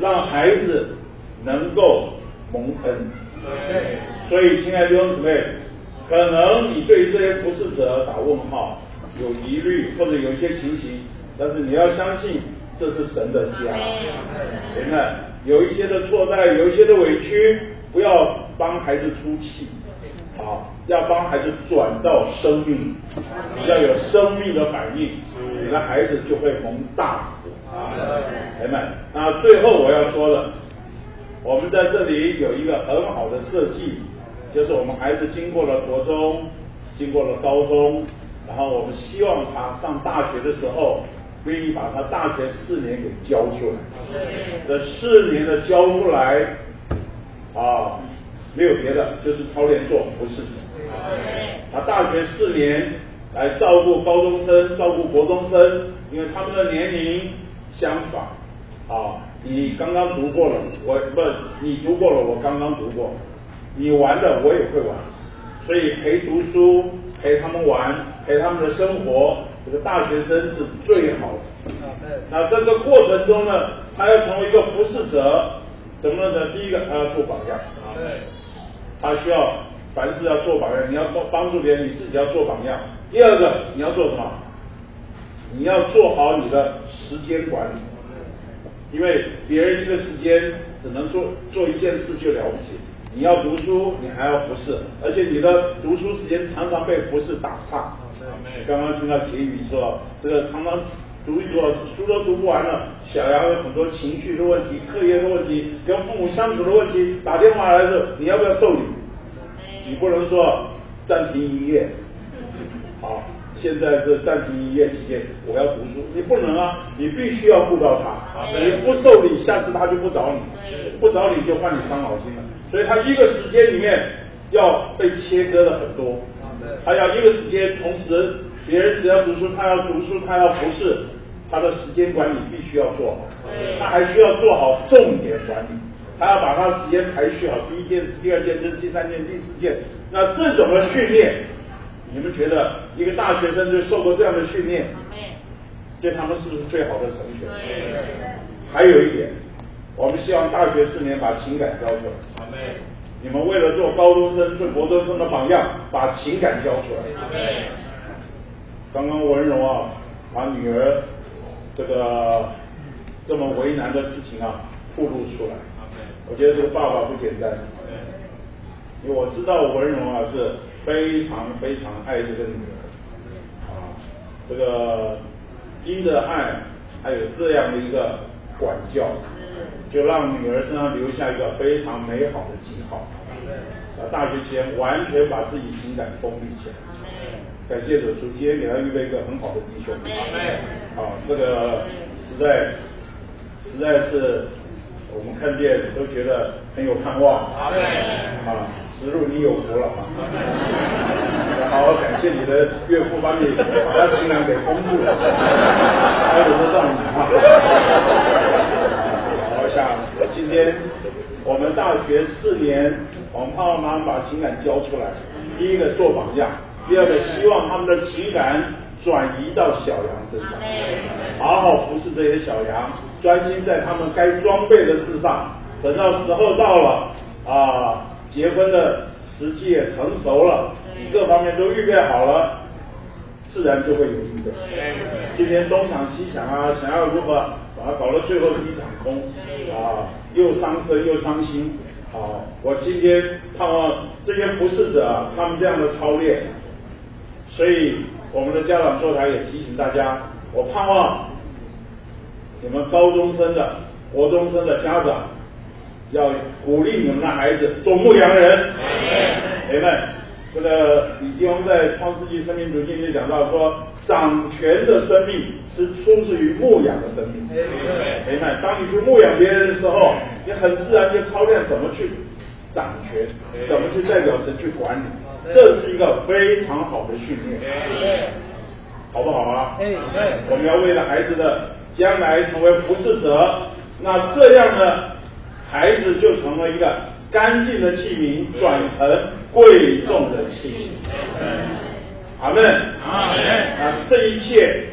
让孩子能够蒙恩。所以，亲爱的弟兄姊妹，可能你对这些服侍者打问号，有疑虑或者有一些情形，但是你要相信。这是神的家，明白？有一些的错待，有一些的委屈，不要帮孩子出气，好，要帮孩子转到生命，要有生命的反应，你的孩子就会蒙大福。明白？那最后我要说了，我们在这里有一个很好的设计，就是我们孩子经过了国中，经过了高中，然后我们希望他上大学的时候。愿意把他大学四年给教出来，这四年的教出来啊，没有别的，就是操练做不是。他大学四年来照顾高中生，照顾国中生，因为他们的年龄相仿啊。你刚刚读过了，我不，你读过了，我刚刚读过，你玩的我也会玩，所以陪读书，陪他们玩，陪他们的生活。这个大学生是最好的。那这个过程中呢，他要成为一个服侍者，怎么呢？第一个，他要做榜样。对。他需要凡事要做榜样，你要帮帮助别人，你自己要做榜样。第二个，你要做什么？你要做好你的时间管理，因为别人一个时间只能做做一件事就了不起。你要读书，你还要服侍，而且你的读书时间常常被服侍打岔。刚刚听到结语说，这个常常读一读，书都读不完了，小杨有很多情绪的问题、课业的问题、跟父母相处的问题，打电话来的时候，你要不要受理？你不能说暂停营业，好，现在是暂停营业期间，我要读书，你不能啊，你必须要顾到他，你不受理，下次他就不找你，不找你就换你伤脑筋了，所以他一个时间里面要被切割了很多，他要一个时间同时，别人只要读书，他要读书，他要服侍，他的时间管理必须要做好，他还需要做好重点管理。他要把他时间排序好，第一件事、第二件事、第三件、第四件。那这种的训练，你们觉得一个大学生就受过这样的训练，对他们是不是最好的成全？还有一点，我们希望大学四年把情感教出来。你们为了做高中生、做国中生的榜样，把情感交出来。对刚刚文荣啊，把女儿这个这么为难的事情啊，暴露出来。我觉得这个爸爸不简单，因为我知道文荣啊是非常非常爱这个女儿，啊，这个因着爱，还有这样的一个管教，就让女儿身上留下一个非常美好的记号。啊，大学期间完全把自己情感封闭起来。感谢主，主今天给他预备一个很好的弟兄。啊，这个实在实在是。我们看见都觉得很有盼望，啊，石路你有福了啊！好好感谢你的岳父帮你把他情感给封住了，还轮得到你啊！我想今天我们大学四年，我们爸爸妈妈把情感教出来，第一个做榜样，第二个希望他们的情感。转移到小羊身上，好好服侍这些小羊，专心在他们该装备的事上。等到时候到了啊，结婚的时机也成熟了，各方面都预备好了，自然就会有预备。今天东想西想啊，想要如何把它搞到最后是一场空啊，又伤身又伤心啊！我今天盼望这些服侍者啊他们这样的操练，所以。我们的家长座谈也提醒大家，我盼望你们高中生的、国中生的家长要鼓励你们的孩子做牧羊人。朋友们，这个李金龙在《创世纪生命主经》里讲到说，掌权的生命是出自于牧养的生命。朋友们，当你去牧养别人的时候，你很自然就操练怎么去掌权，怎么去代表神去管理。这是一个非常好的训练，好不好啊？我们要为了孩子的将来成为服侍者，那这样呢，孩子就成了一个干净的器皿，转成贵重的器皿。阿门。阿门。啊，这一切，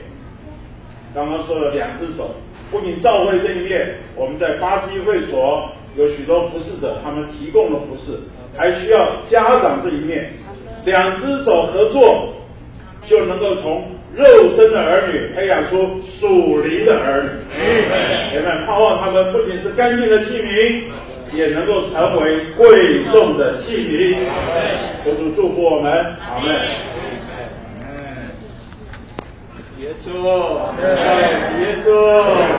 刚刚说了两只手，不仅教会这一面，我们在巴西会所有许多服侍者，他们提供了服侍。还需要家长这一面，两只手合作，就能够从肉身的儿女培养出属灵的儿女。人们盼望他们不仅是干净的器皿，也能够成为贵重的器皿。求主祝福我们，阿门。耶稣，耶稣。